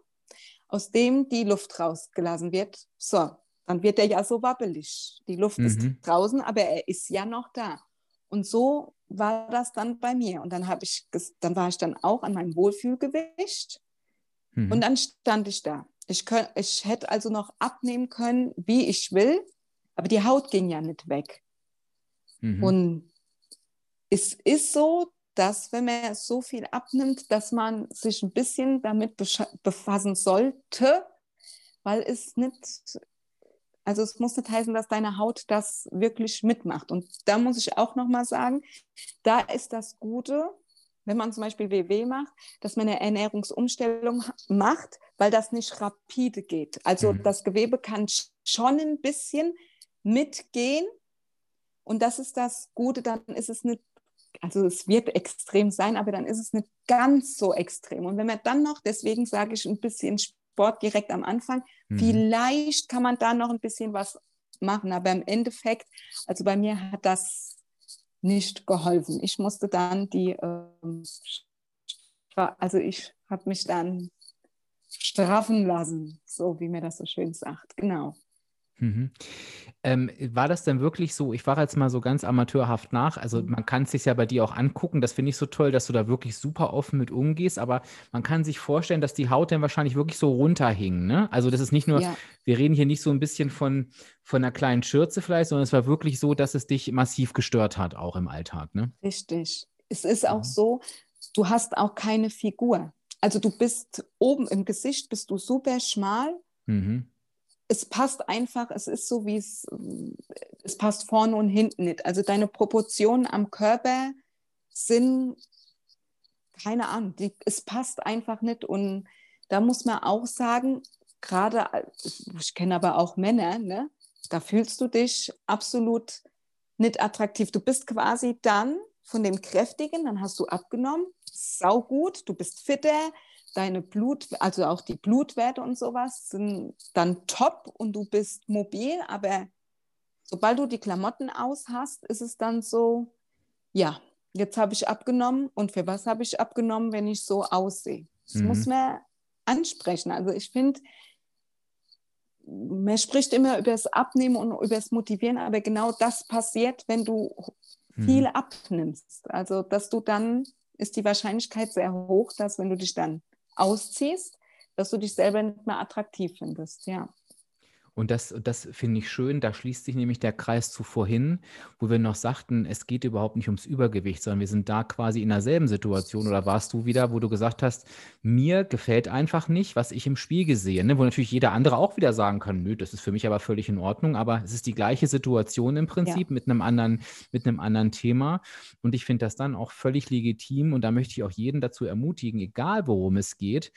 aus dem die Luft rausgelassen wird. So, dann wird er ja so wabbelig. Die Luft mhm. ist draußen, aber er ist ja noch da. Und so war das dann bei mir. Und dann habe ich, dann war ich dann auch an meinem Wohlfühlgewicht. Mhm. Und dann stand ich da. Ich, könnt, ich hätte also noch abnehmen können, wie ich will, aber die Haut ging ja nicht weg. Mhm. Und es ist so, dass wenn man so viel abnimmt, dass man sich ein bisschen damit befassen sollte, weil es nicht also es muss nicht heißen, dass deine Haut das wirklich mitmacht. Und da muss ich auch nochmal sagen, da ist das Gute, wenn man zum Beispiel WW macht, dass man eine Ernährungsumstellung macht, weil das nicht rapide geht. Also mhm. das Gewebe kann schon ein bisschen mitgehen. Und das ist das Gute, dann ist es nicht, also es wird extrem sein, aber dann ist es nicht ganz so extrem. Und wenn man dann noch, deswegen sage ich ein bisschen Sport direkt am Anfang. Mhm. Vielleicht kann man da noch ein bisschen was machen, aber im Endeffekt, also bei mir hat das nicht geholfen. Ich musste dann die, ähm, also ich habe mich dann straffen lassen, so wie mir das so schön sagt. Genau. Mhm. Ähm, war das denn wirklich so? Ich war jetzt mal so ganz amateurhaft nach. Also mhm. man kann es sich ja bei dir auch angucken. Das finde ich so toll, dass du da wirklich super offen mit umgehst. Aber man kann sich vorstellen, dass die Haut dann wahrscheinlich wirklich so runterhing. Ne? Also das ist nicht nur, ja. wir reden hier nicht so ein bisschen von, von einer kleinen Schürze vielleicht, sondern es war wirklich so, dass es dich massiv gestört hat, auch im Alltag. Ne? Richtig. Es ist auch mhm. so, du hast auch keine Figur. Also du bist oben im Gesicht, bist du super schmal. Mhm es passt einfach, es ist so, wie es, es passt vorne und hinten nicht. Also deine Proportionen am Körper sind, keine Ahnung, die, es passt einfach nicht. Und da muss man auch sagen, gerade, ich kenne aber auch Männer, ne, da fühlst du dich absolut nicht attraktiv. Du bist quasi dann von dem Kräftigen, dann hast du abgenommen, saugut, du bist fitter, deine Blut, also auch die Blutwerte und sowas sind dann top und du bist mobil, aber sobald du die Klamotten aus hast, ist es dann so, ja, jetzt habe ich abgenommen und für was habe ich abgenommen, wenn ich so aussehe? Das mhm. muss man ansprechen. Also ich finde, man spricht immer über das Abnehmen und über das Motivieren, aber genau das passiert, wenn du mhm. viel abnimmst. Also dass du dann ist die Wahrscheinlichkeit sehr hoch, dass wenn du dich dann ausziehst, dass du dich selber nicht mehr attraktiv findest, ja. Und das, das finde ich schön, da schließt sich nämlich der Kreis zu vorhin, wo wir noch sagten, es geht überhaupt nicht ums Übergewicht, sondern wir sind da quasi in derselben Situation. Oder warst du wieder, wo du gesagt hast, mir gefällt einfach nicht, was ich im Spiegel sehe. Ne? Wo natürlich jeder andere auch wieder sagen kann, nö, das ist für mich aber völlig in Ordnung. Aber es ist die gleiche Situation im Prinzip ja. mit einem anderen, mit einem anderen Thema. Und ich finde das dann auch völlig legitim. Und da möchte ich auch jeden dazu ermutigen, egal worum es geht,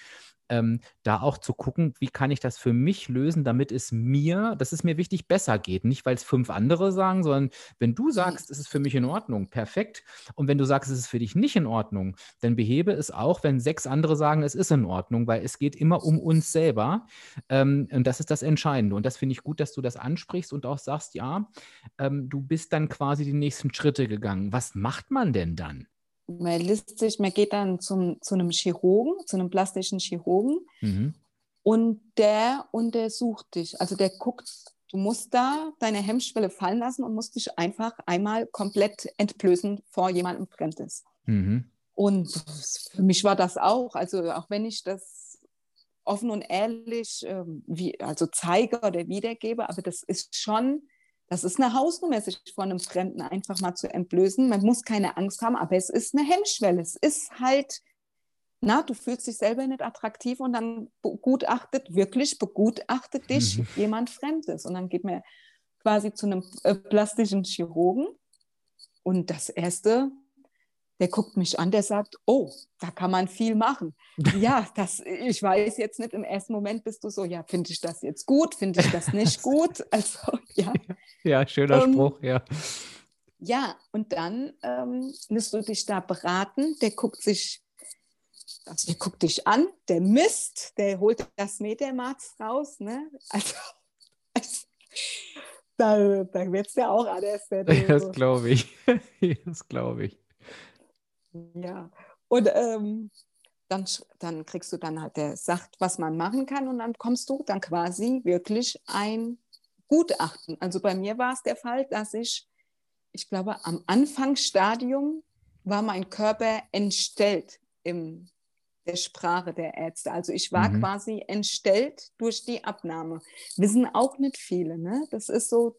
ähm, da auch zu gucken, wie kann ich das für mich lösen, damit es mir, das ist mir wichtig, besser geht. Nicht, weil es fünf andere sagen, sondern wenn du sagst, es ist für mich in Ordnung, perfekt. Und wenn du sagst, es ist für dich nicht in Ordnung, dann behebe es auch, wenn sechs andere sagen, es ist in Ordnung, weil es geht immer um uns selber. Ähm, und das ist das Entscheidende. Und das finde ich gut, dass du das ansprichst und auch sagst, ja, ähm, du bist dann quasi die nächsten Schritte gegangen. Was macht man denn dann? Man lässt sich, man geht dann zum, zu einem Chirurgen, zu einem plastischen Chirurgen mhm. und der untersucht dich. Also der guckt, du musst da deine Hemmschwelle fallen lassen und musst dich einfach einmal komplett entblößen vor jemandem Fremdes. Mhm. Und für mich war das auch, also auch wenn ich das offen und ehrlich ähm, wie, also zeige oder wiedergebe, aber das ist schon das ist eine Hausnummer, sich von einem Fremden einfach mal zu entblößen. Man muss keine Angst haben, aber es ist eine Hemmschwelle. Es ist halt, na, du fühlst dich selber nicht attraktiv und dann begutachtet, wirklich begutachtet dich mhm. jemand Fremdes. Und dann geht man quasi zu einem äh, plastischen Chirurgen. Und das Erste, der guckt mich an, der sagt, oh, da kann man viel machen. ja, das, ich weiß jetzt nicht, im ersten Moment bist du so, ja, finde ich das jetzt gut, finde ich das nicht gut? Also, ja. Ja, schöner ähm, Spruch, ja. Ja, und dann ähm, du dich da beraten, der guckt sich, also der guckt dich an, der misst, der holt das Metermaß raus, ne? Also, also da, da wird es ja auch anders. Das glaube ich. das glaube ich. Ja, und ähm, dann, dann kriegst du dann halt, der sagt, was man machen kann und dann kommst du dann quasi wirklich ein Gutachten. Also bei mir war es der Fall, dass ich, ich glaube, am Anfangsstadium war mein Körper entstellt in der Sprache der Ärzte. Also ich war mhm. quasi entstellt durch die Abnahme. Wissen auch nicht viele. Ne? Das ist so,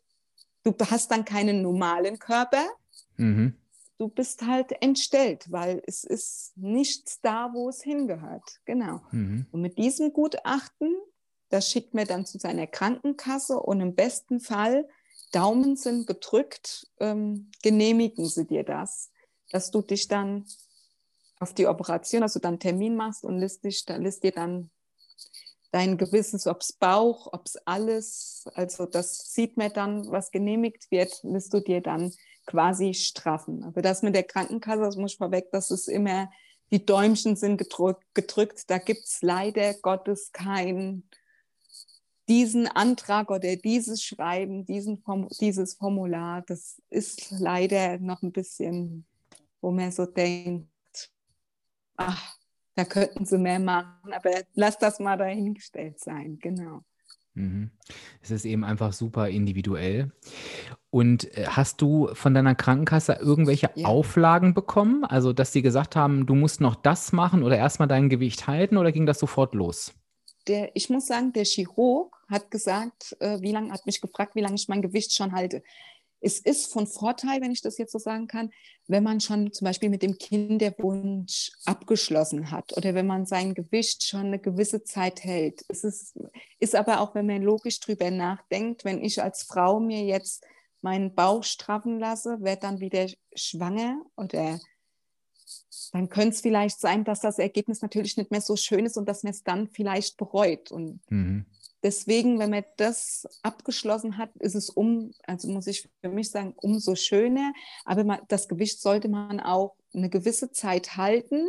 du hast dann keinen normalen Körper. Mhm du bist halt entstellt, weil es ist nichts da, wo es hingehört. Genau. Mhm. Und mit diesem Gutachten, das schickt mir dann zu seiner Krankenkasse und im besten Fall, Daumen sind gedrückt, ähm, genehmigen sie dir das, dass du dich dann auf die Operation, also dann Termin machst und lässt, dich, da lässt dir dann dein Gewissens, ob es Bauch, ob es alles, also das sieht man dann, was genehmigt wird, lässt du dir dann quasi straffen. Aber das mit der Krankenkasse, das muss ich vorweg, das ist immer, die Däumchen sind gedrückt, gedrückt. da gibt es leider Gottes keinen diesen Antrag oder dieses Schreiben, diesen Form, dieses Formular, das ist leider noch ein bisschen, wo man so denkt, ach, da könnten sie mehr machen, aber lass das mal dahingestellt sein, genau. Mhm. Es ist eben einfach super individuell. Und äh, hast du von deiner Krankenkasse irgendwelche ja. Auflagen bekommen? Also, dass sie gesagt haben, du musst noch das machen oder erstmal dein Gewicht halten oder ging das sofort los? Der, ich muss sagen, der Chirurg hat gesagt, äh, wie lange, hat mich gefragt, wie lange ich mein Gewicht schon halte es ist von Vorteil, wenn ich das jetzt so sagen kann, wenn man schon zum Beispiel mit dem Kinderwunsch abgeschlossen hat oder wenn man sein Gewicht schon eine gewisse Zeit hält. Es ist, ist aber auch, wenn man logisch drüber nachdenkt, wenn ich als Frau mir jetzt meinen Bauch straffen lasse, werde dann wieder schwanger oder dann könnte es vielleicht sein, dass das Ergebnis natürlich nicht mehr so schön ist und dass man es dann vielleicht bereut. Und mhm. Deswegen, wenn man das abgeschlossen hat, ist es um, also muss ich für mich sagen, umso schöner. Aber man, das Gewicht sollte man auch eine gewisse Zeit halten,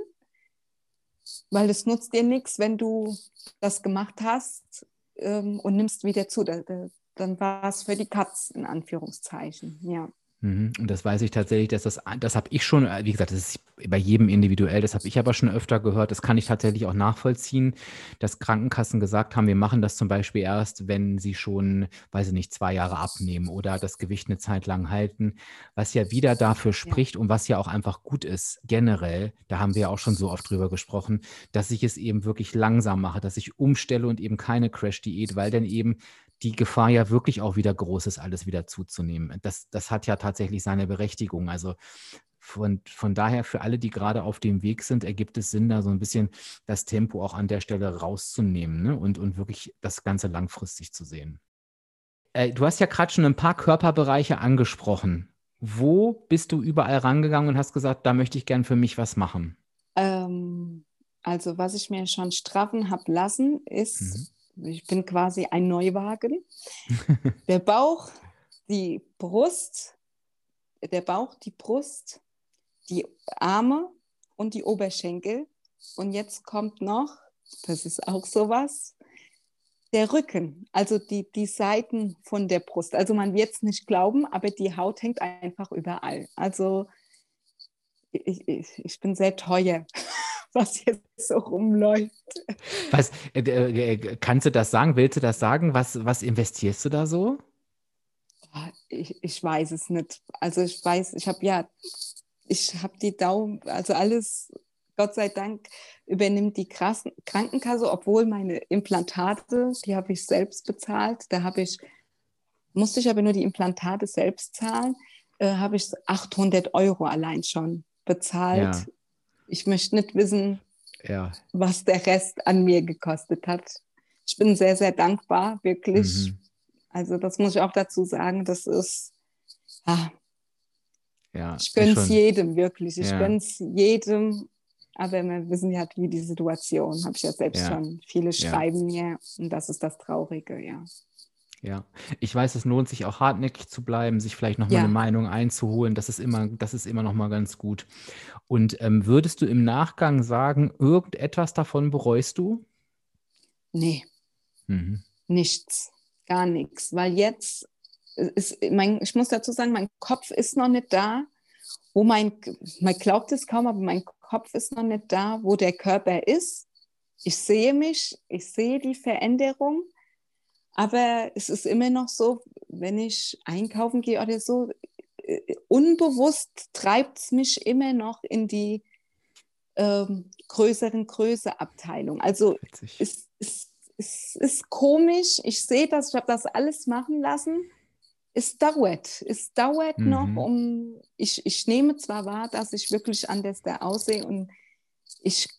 weil es nutzt dir nichts, wenn du das gemacht hast ähm, und nimmst wieder zu. Da, da, dann war es für die Katz in Anführungszeichen, ja. Mhm. Und das weiß ich tatsächlich, dass das, das habe ich schon, wie gesagt, das ist bei jedem individuell, das habe ich aber schon öfter gehört, das kann ich tatsächlich auch nachvollziehen, dass Krankenkassen gesagt haben, wir machen das zum Beispiel erst, wenn sie schon, weiß ich nicht, zwei Jahre abnehmen oder das Gewicht eine Zeit lang halten, was ja wieder dafür spricht ja. und was ja auch einfach gut ist, generell, da haben wir ja auch schon so oft drüber gesprochen, dass ich es eben wirklich langsam mache, dass ich umstelle und eben keine Crash-Diät, weil dann eben die Gefahr ja wirklich auch wieder groß ist, alles wieder zuzunehmen. Das, das hat ja tatsächlich seine Berechtigung. Also von, von daher, für alle, die gerade auf dem Weg sind, ergibt es Sinn, da so ein bisschen das Tempo auch an der Stelle rauszunehmen ne? und, und wirklich das Ganze langfristig zu sehen. Äh, du hast ja gerade schon ein paar Körperbereiche angesprochen. Wo bist du überall rangegangen und hast gesagt, da möchte ich gern für mich was machen? Ähm, Also was ich mir schon straffen habe lassen, ist, mhm. Ich bin quasi ein Neuwagen. der Bauch, die Brust, der Bauch, die Brust, die Arme und die Oberschenkel. Und jetzt kommt noch, das ist auch sowas, der Rücken, also die, die Seiten von der Brust. Also man wird es nicht glauben, aber die Haut hängt einfach überall. Also ich, ich, ich bin sehr teuer, was jetzt so rumläuft. Was, äh, äh, kannst du das sagen? Willst du das sagen? Was, was investierst du da so? Ich, ich weiß es nicht. Also ich weiß, ich habe ja, ich habe die Daumen, also alles Gott sei Dank übernimmt die Krankenkasse, obwohl meine Implantate, die habe ich selbst bezahlt. Da habe ich, musste ich aber nur die Implantate selbst zahlen, äh, habe ich 800 Euro allein schon bezahlt. Ja. Ich möchte nicht wissen, ja. was der Rest an mir gekostet hat. Ich bin sehr, sehr dankbar, wirklich. Mhm. Also das muss ich auch dazu sagen, das ist, ah, ja, ich gönne es jedem, wirklich. Ich ja. gönne es jedem aber wir wissen ja, wie die Situation, habe ich ja selbst ja. schon. Viele schreiben mir und das ist das Traurige, ja. Ja, ich weiß, es lohnt sich auch hartnäckig zu bleiben, sich vielleicht nochmal ja. eine Meinung einzuholen. Das ist immer, das ist immer nochmal ganz gut. Und ähm, würdest du im Nachgang sagen, irgendetwas davon bereust du? Nee. Mhm. Nichts. Gar nichts. Weil jetzt ist mein, ich muss dazu sagen, mein Kopf ist noch nicht da, wo mein, man glaubt es kaum, aber mein Kopf ist noch nicht da, wo der Körper ist. Ich sehe mich, ich sehe die Veränderung, aber es ist immer noch so, wenn ich einkaufen gehe oder so, äh, unbewusst treibt es mich immer noch in die ähm, größeren Größe-Abteilung. Also es, es, es, ist komisch, ich sehe das, ich habe das alles machen lassen. Es dauert, es dauert mhm. noch, um ich, ich nehme zwar wahr, dass ich wirklich anders da aussehe und ich,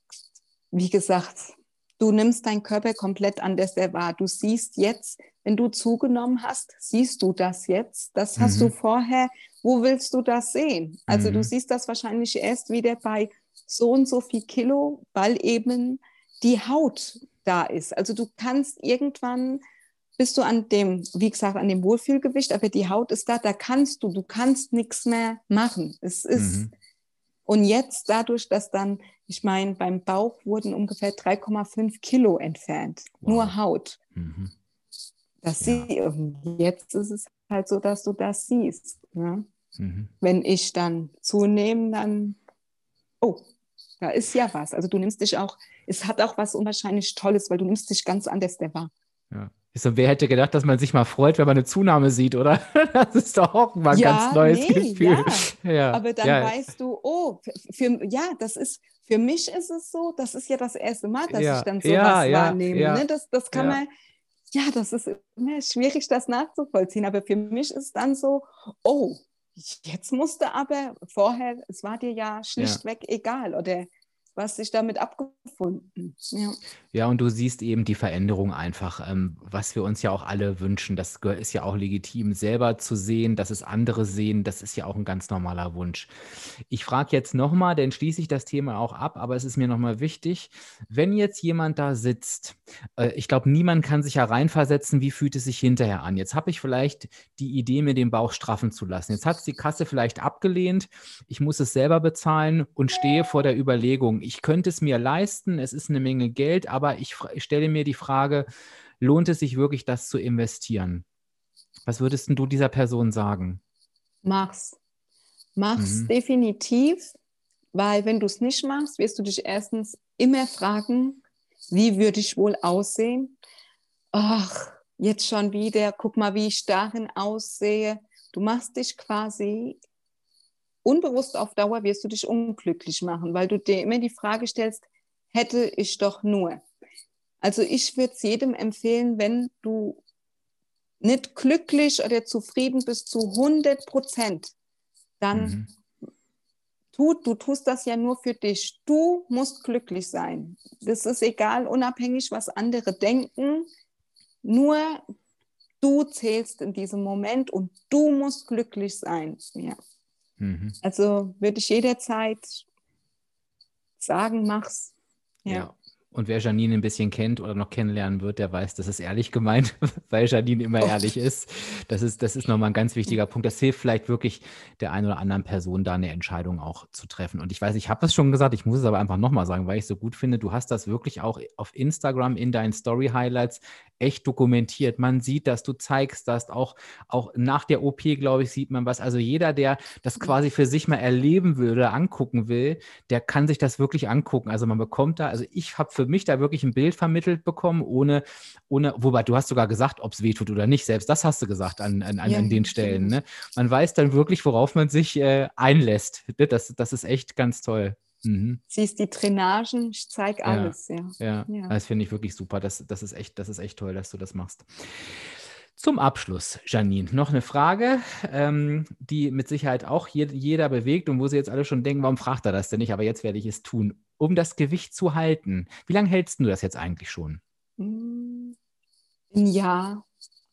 wie gesagt, du nimmst deinen Körper komplett anders wahr. Du siehst jetzt, wenn du zugenommen hast, siehst du das jetzt. Das hast mhm. du vorher, wo willst du das sehen? Also mhm. du siehst das wahrscheinlich erst wieder bei so und so viel Kilo, weil eben die Haut da ist. Also du kannst irgendwann bist du an dem, wie gesagt, an dem Wohlfühlgewicht, aber die Haut ist da, da kannst du, du kannst nichts mehr machen. Es ist. Mhm. Und jetzt dadurch, dass dann, ich meine, beim Bauch wurden ungefähr 3,5 Kilo entfernt, wow. nur Haut. Mhm. Das ja. sie, jetzt ist es halt so, dass du das siehst. Ne? Mhm. Wenn ich dann zunehme, dann, oh, da ist ja was. Also du nimmst dich auch, es hat auch was unwahrscheinlich Tolles, weil du nimmst dich ganz anders wahr. Ja. So, wer hätte gedacht, dass man sich mal freut, wenn man eine Zunahme sieht, oder? Das ist doch auch mal ein ja, ganz neues nee, Gefühl. Ja. ja. Aber dann ja. weißt du, oh, für, ja, das ist, für mich ist es so, das ist ja das erste Mal, dass ich dann sowas wahrnehme. Ne? Das, das kann man, ja, das ist immer schwierig, das nachzuvollziehen. Aber für mich ist dann so, oh, jetzt musste aber vorher, es war dir ja schlichtweg egal oder was sich damit abgefunden. Ja. ja, und du siehst eben die Veränderung einfach, ähm, was wir uns ja auch alle wünschen. Das ist ja auch legitim, selber zu sehen, dass es andere sehen. Das ist ja auch ein ganz normaler Wunsch. Ich frage jetzt nochmal, dann schließe ich das Thema auch ab, aber es ist mir nochmal wichtig, wenn jetzt jemand da sitzt, äh, ich glaube, niemand kann sich ja reinversetzen, wie fühlt es sich hinterher an. Jetzt habe ich vielleicht die Idee, mir den Bauch straffen zu lassen. Jetzt hat es die Kasse vielleicht abgelehnt. Ich muss es selber bezahlen und stehe vor der Überlegung, ich könnte es mir leisten, es ist eine Menge Geld, aber ich, ich stelle mir die Frage, lohnt es sich wirklich, das zu investieren? Was würdest du dieser Person sagen? Mach's. Mach's mhm. definitiv, weil wenn du es nicht machst, wirst du dich erstens immer fragen, wie würde ich wohl aussehen? Ach, jetzt schon wieder, guck mal, wie ich darin aussehe. Du machst dich quasi unbewusst auf Dauer wirst du dich unglücklich machen, weil du dir immer die Frage stellst, hätte ich doch nur. Also ich würde es jedem empfehlen, wenn du nicht glücklich oder zufrieden bist zu 100 Prozent, dann mhm. tu, du tust das ja nur für dich. Du musst glücklich sein. Das ist egal, unabhängig, was andere denken. Nur du zählst in diesem Moment und du musst glücklich sein. Ja. Mhm. Also würde ich jederzeit sagen, mach's. Ja. ja. Und wer Janine ein bisschen kennt oder noch kennenlernen wird, der weiß, das ist ehrlich gemeint, weil Janine immer Oft. ehrlich ist. Das ist, das ist nochmal ein ganz wichtiger Punkt. Das hilft vielleicht wirklich der einen oder anderen Person, da eine Entscheidung auch zu treffen. Und ich weiß, ich habe es schon gesagt, ich muss es aber einfach nochmal sagen, weil ich es so gut finde. Du hast das wirklich auch auf Instagram in deinen Story-Highlights echt dokumentiert. Man sieht dass du zeigst das. Auch, auch nach der OP, glaube ich, sieht man was. Also jeder, der das mhm. quasi für sich mal erleben will oder angucken will, der kann sich das wirklich angucken. Also man bekommt da, also ich habe für mich da wirklich ein Bild vermittelt bekommen, ohne, ohne, wobei du hast sogar gesagt, ob es weh tut oder nicht. Selbst das hast du gesagt an, an, an, ja, an den Stellen. Ne? Man weiß dann wirklich, worauf man sich äh, einlässt. Das, das ist echt ganz toll. Mhm. Siehst die Drainagen, ich zeige alles, ja. Ja, ja. das finde ich wirklich super. Das, das, ist echt, das ist echt toll, dass du das machst. Zum Abschluss, Janine, noch eine Frage, ähm, die mit Sicherheit auch je, jeder bewegt und wo sie jetzt alle schon denken, warum fragt er das denn nicht? Aber jetzt werde ich es tun. Um das Gewicht zu halten, wie lange hältst du das jetzt eigentlich schon? Ein Jahr.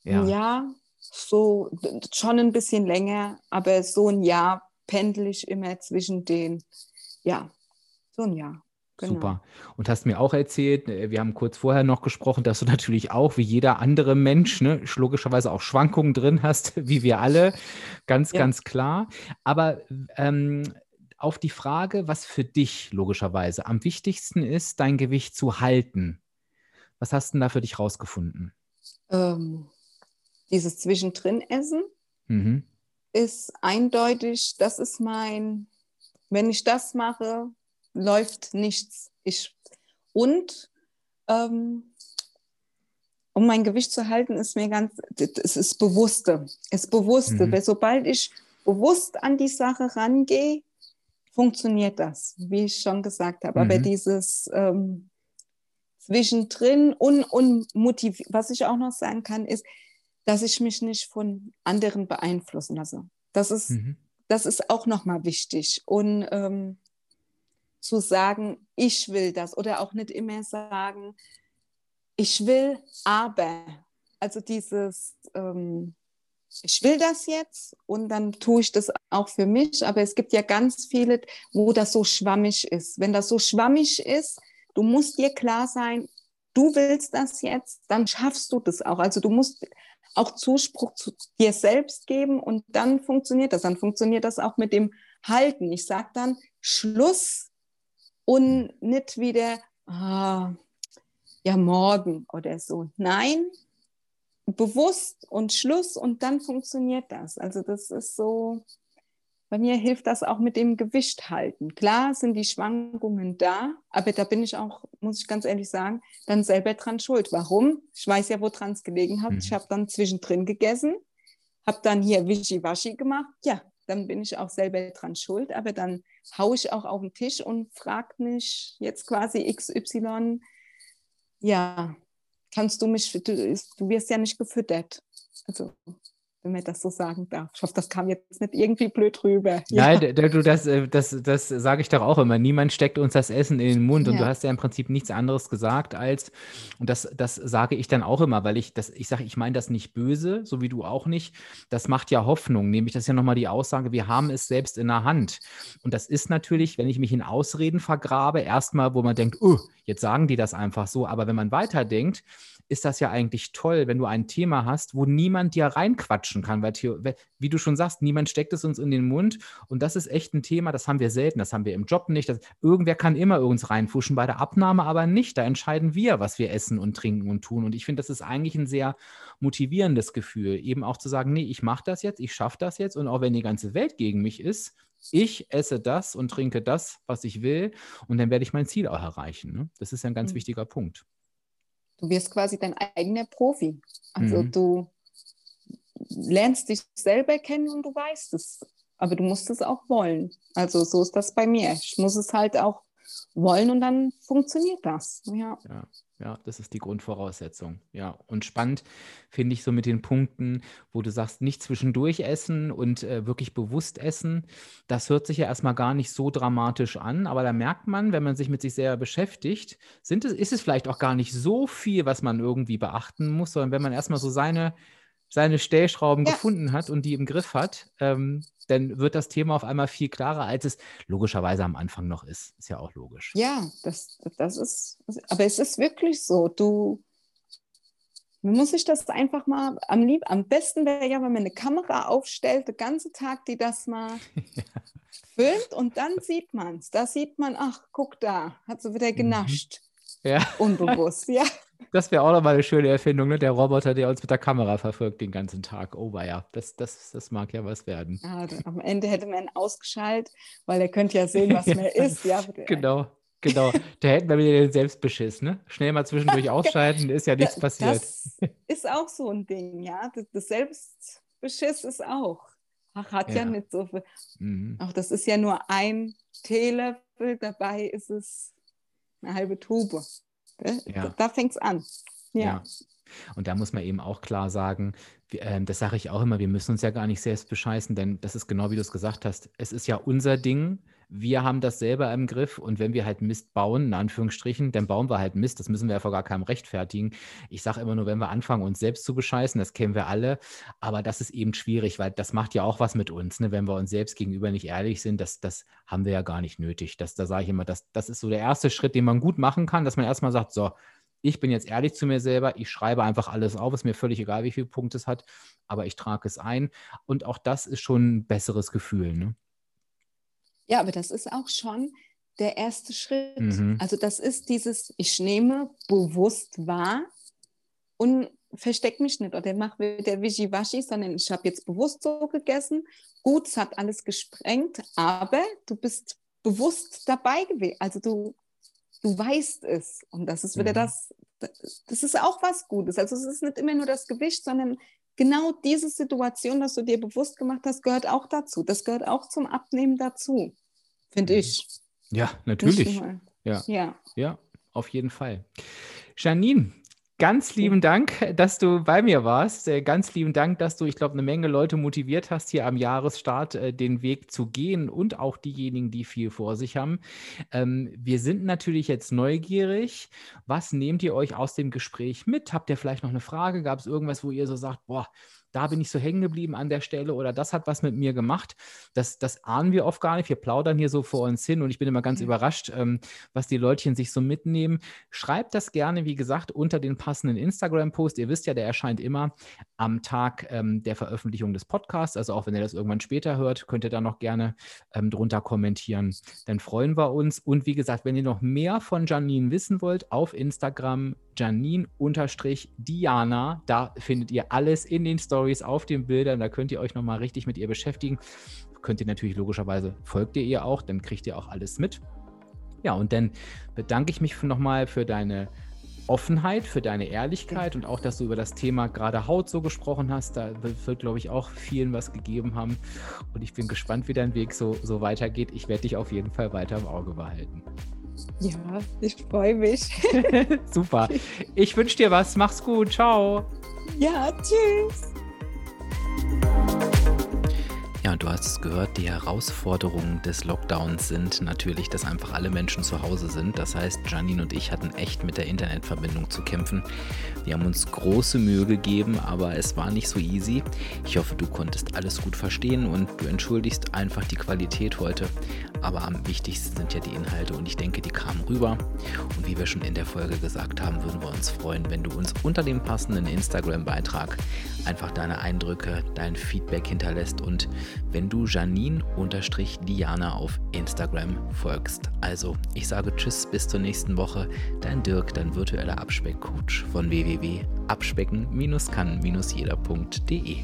Ja. Ein Jahr, so schon ein bisschen länger, aber so ein Jahr pendel ich immer zwischen den ja, so ein Jahr. Genau. Super. Und hast mir auch erzählt, äh, wir haben kurz vorher noch gesprochen, dass du natürlich auch wie jeder andere Mensch ne, logischerweise auch Schwankungen drin hast, wie wir alle. Ganz, ja. ganz klar. Aber ähm, auf die Frage, was für dich logischerweise am wichtigsten ist, dein Gewicht zu halten. Was hast du denn da für dich rausgefunden? Ähm, dieses Zwischendrin-Essen mhm. ist eindeutig, das ist mein wenn ich das mache, läuft nichts. Ich, und ähm, um mein Gewicht zu halten, ist mir ganz, es ist bewusste, es ist bewusste. Mhm. Sobald ich bewusst an die Sache rangehe, funktioniert das, wie ich schon gesagt habe. Mhm. Aber dieses ähm, zwischendrin und, und motiv was ich auch noch sagen kann, ist, dass ich mich nicht von anderen beeinflussen lasse. Das ist mhm das ist auch nochmal wichtig. Und ähm, zu sagen, ich will das oder auch nicht immer sagen, ich will, aber. Also dieses, ähm, ich will das jetzt und dann tue ich das auch für mich. Aber es gibt ja ganz viele, wo das so schwammig ist. Wenn das so schwammig ist, du musst dir klar sein, du willst das jetzt, dann schaffst du das auch. Also du musst auch Zuspruch zu dir selbst geben und dann funktioniert das. Dann funktioniert das auch mit dem Halten. Ich sage dann Schluss und nicht wieder, ah, ja, morgen oder so. Nein, bewusst und Schluss und dann funktioniert das. Also das ist so, bei mir hilft das auch mit dem Gewicht halten. Klar sind die Schwankungen da, aber da bin ich auch, muss ich ganz ehrlich sagen, dann selber dran schuld. Warum? Ich weiß ja, woran es gelegen hat. Mhm. Ich habe dann zwischendrin gegessen, habe dann hier Wischiwaschi gemacht. Ja, dann bin ich auch selber dran schuld, aber dann haue ich auch auf den Tisch und frage mich jetzt quasi XY, ja, kannst du mich, du, du wirst ja nicht gefüttert. Also wenn man das so sagen darf. Ich hoffe, das kam jetzt nicht irgendwie blöd rüber. Ja, ja du, das, äh, das, das sage ich doch auch immer. Niemand steckt uns das Essen in den Mund. Ja. Und du hast ja im Prinzip nichts anderes gesagt als, und das, das sage ich dann auch immer, weil ich das, ich sage, ich meine das nicht böse, so wie du auch nicht. Das macht ja Hoffnung. Nämlich, das ist ja nochmal die Aussage, wir haben es selbst in der Hand. Und das ist natürlich, wenn ich mich in Ausreden vergrabe, erstmal, wo man denkt, oh, jetzt sagen die das einfach so. Aber wenn man weiterdenkt, ist das ja eigentlich toll, wenn du ein Thema hast, wo niemand dir reinquatschen kann, weil, wie du schon sagst, niemand steckt es uns in den Mund und das ist echt ein Thema, das haben wir selten, das haben wir im Job nicht. Das, irgendwer kann immer uns reinfuschen, bei der Abnahme aber nicht. Da entscheiden wir, was wir essen und trinken und tun und ich finde, das ist eigentlich ein sehr motivierendes Gefühl, eben auch zu sagen, nee, ich mache das jetzt, ich schaffe das jetzt und auch wenn die ganze Welt gegen mich ist, ich esse das und trinke das, was ich will, und dann werde ich mein Ziel auch erreichen. Ne? Das ist ein ganz mhm. wichtiger Punkt du wirst quasi dein eigener Profi. Also mhm. du lernst dich selber kennen und du weißt es. Aber du musst es auch wollen. Also so ist das bei mir. Ich muss es halt auch wollen und dann funktioniert das. Ja. ja. Ja, das ist die Grundvoraussetzung. Ja, und spannend finde ich so mit den Punkten, wo du sagst, nicht zwischendurch essen und äh, wirklich bewusst essen. Das hört sich ja erstmal gar nicht so dramatisch an, aber da merkt man, wenn man sich mit sich selber beschäftigt, sind es, ist es vielleicht auch gar nicht so viel, was man irgendwie beachten muss, sondern wenn man erstmal so seine, seine Stellschrauben ja. gefunden hat und die im Griff hat, ähm, dann wird das Thema auf einmal viel klarer, als es logischerweise am Anfang noch ist. Ist ja auch logisch. Ja, das, das ist, aber es ist wirklich so. Du, man muss sich das einfach mal, am, lieb, am besten wäre ja, wenn man eine Kamera aufstellt, den ganzen Tag, die das mal ja. filmt und dann sieht man es. Da sieht man, ach, guck da, hat sie wieder mhm. genascht. Ja. Unbewusst, ja. Das wäre auch nochmal eine schöne Erfindung, ne? der Roboter, der uns mit der Kamera verfolgt den ganzen Tag. Oh, ja, das, das, das mag ja was werden. Ja, am Ende hätte man ihn ausgeschaltet, weil er könnte ja sehen, was mehr ist. Ja, genau. Genau, da hätten wir wieder den Selbstbeschiss, ne? Schnell mal zwischendurch ausschalten, ist ja nichts passiert. Das ist auch so ein Ding, ja. Das Selbstbeschiss ist auch. Ach, hat ja, ja nicht so viel. Mhm. Auch das ist ja nur ein Teelöffel, dabei ist es eine halbe Tube. Ja. Da, fängt es an. ja. ja. Und da muss man eben auch klar sagen, äh, das sage ich auch immer, wir müssen uns ja gar nicht selbst bescheißen, denn das ist genau wie du es gesagt hast. Es ist ja unser Ding. Wir haben das selber im Griff und wenn wir halt Mist bauen, in Anführungsstrichen, dann bauen wir halt Mist. Das müssen wir ja vor gar keinem rechtfertigen. Ich sage immer nur, wenn wir anfangen, uns selbst zu bescheißen, das kennen wir alle. Aber das ist eben schwierig, weil das macht ja auch was mit uns. Ne? Wenn wir uns selbst gegenüber nicht ehrlich sind, das, das haben wir ja gar nicht nötig. Das, da sage ich immer, das, das ist so der erste Schritt, den man gut machen kann, dass man erstmal sagt, so, ich bin jetzt ehrlich zu mir selber, ich schreibe einfach alles auf, ist mir völlig egal, wie viele Punkte es hat, aber ich trage es ein. Und auch das ist schon ein besseres Gefühl. Ne? Ja, aber das ist auch schon der erste Schritt. Mhm. Also das ist dieses, ich nehme bewusst wahr und verstecke mich nicht oder mache der Wischiwaschi, sondern ich habe jetzt bewusst so gegessen. Gut, es hat alles gesprengt, aber du bist bewusst dabei gewesen. Also du du weißt es. Und das ist wieder mhm. das, das ist auch was Gutes. Also es ist nicht immer nur das Gewicht, sondern genau diese Situation, dass du dir bewusst gemacht hast, gehört auch dazu. Das gehört auch zum Abnehmen dazu, finde mhm. ich. Ja, natürlich. Ja. ja. ja, auf jeden Fall. Janine, Ganz lieben Dank, dass du bei mir warst. Ganz lieben Dank, dass du, ich glaube, eine Menge Leute motiviert hast, hier am Jahresstart äh, den Weg zu gehen und auch diejenigen, die viel vor sich haben. Ähm, wir sind natürlich jetzt neugierig. Was nehmt ihr euch aus dem Gespräch mit? Habt ihr vielleicht noch eine Frage? Gab es irgendwas, wo ihr so sagt, boah, da bin ich so hängen geblieben an der Stelle oder das hat was mit mir gemacht. Das, das ahnen wir oft gar nicht. Wir plaudern hier so vor uns hin und ich bin immer ganz mhm. überrascht, ähm, was die Leutchen sich so mitnehmen. Schreibt das gerne, wie gesagt, unter den passenden Instagram-Post. Ihr wisst ja, der erscheint immer am Tag ähm, der Veröffentlichung des Podcasts. Also auch wenn ihr das irgendwann später hört, könnt ihr da noch gerne ähm, drunter kommentieren. Dann freuen wir uns. Und wie gesagt, wenn ihr noch mehr von Janine wissen wollt, auf Instagram Janine-Diana. Da findet ihr alles in den Stories auf den Bildern. Da könnt ihr euch nochmal richtig mit ihr beschäftigen. Könnt ihr natürlich logischerweise, folgt ihr ihr auch, dann kriegt ihr auch alles mit. Ja, und dann bedanke ich mich nochmal für deine Offenheit, für deine Ehrlichkeit und auch, dass du über das Thema gerade Haut so gesprochen hast. Da wird, glaube ich, auch vielen was gegeben haben. Und ich bin gespannt, wie dein Weg so, so weitergeht. Ich werde dich auf jeden Fall weiter im Auge behalten. Ja, ich freue mich. Super. Ich wünsche dir was. Mach's gut. Ciao. Ja, tschüss. Ja, du hast es gehört, die Herausforderungen des Lockdowns sind natürlich, dass einfach alle Menschen zu Hause sind. Das heißt, Janine und ich hatten echt mit der Internetverbindung zu kämpfen. Wir haben uns große Mühe gegeben, aber es war nicht so easy. Ich hoffe, du konntest alles gut verstehen und du entschuldigst einfach die Qualität heute. Aber am wichtigsten sind ja die Inhalte und ich denke, die kamen rüber. Und wie wir schon in der Folge gesagt haben, würden wir uns freuen, wenn du uns unter dem passenden Instagram-Beitrag einfach deine Eindrücke, dein Feedback hinterlässt und wenn du Janine-Diana auf Instagram folgst. Also, ich sage Tschüss, bis zur nächsten Woche. Dein Dirk, dein virtueller Abspeckcoach von www.abspecken-kann-jeder.de.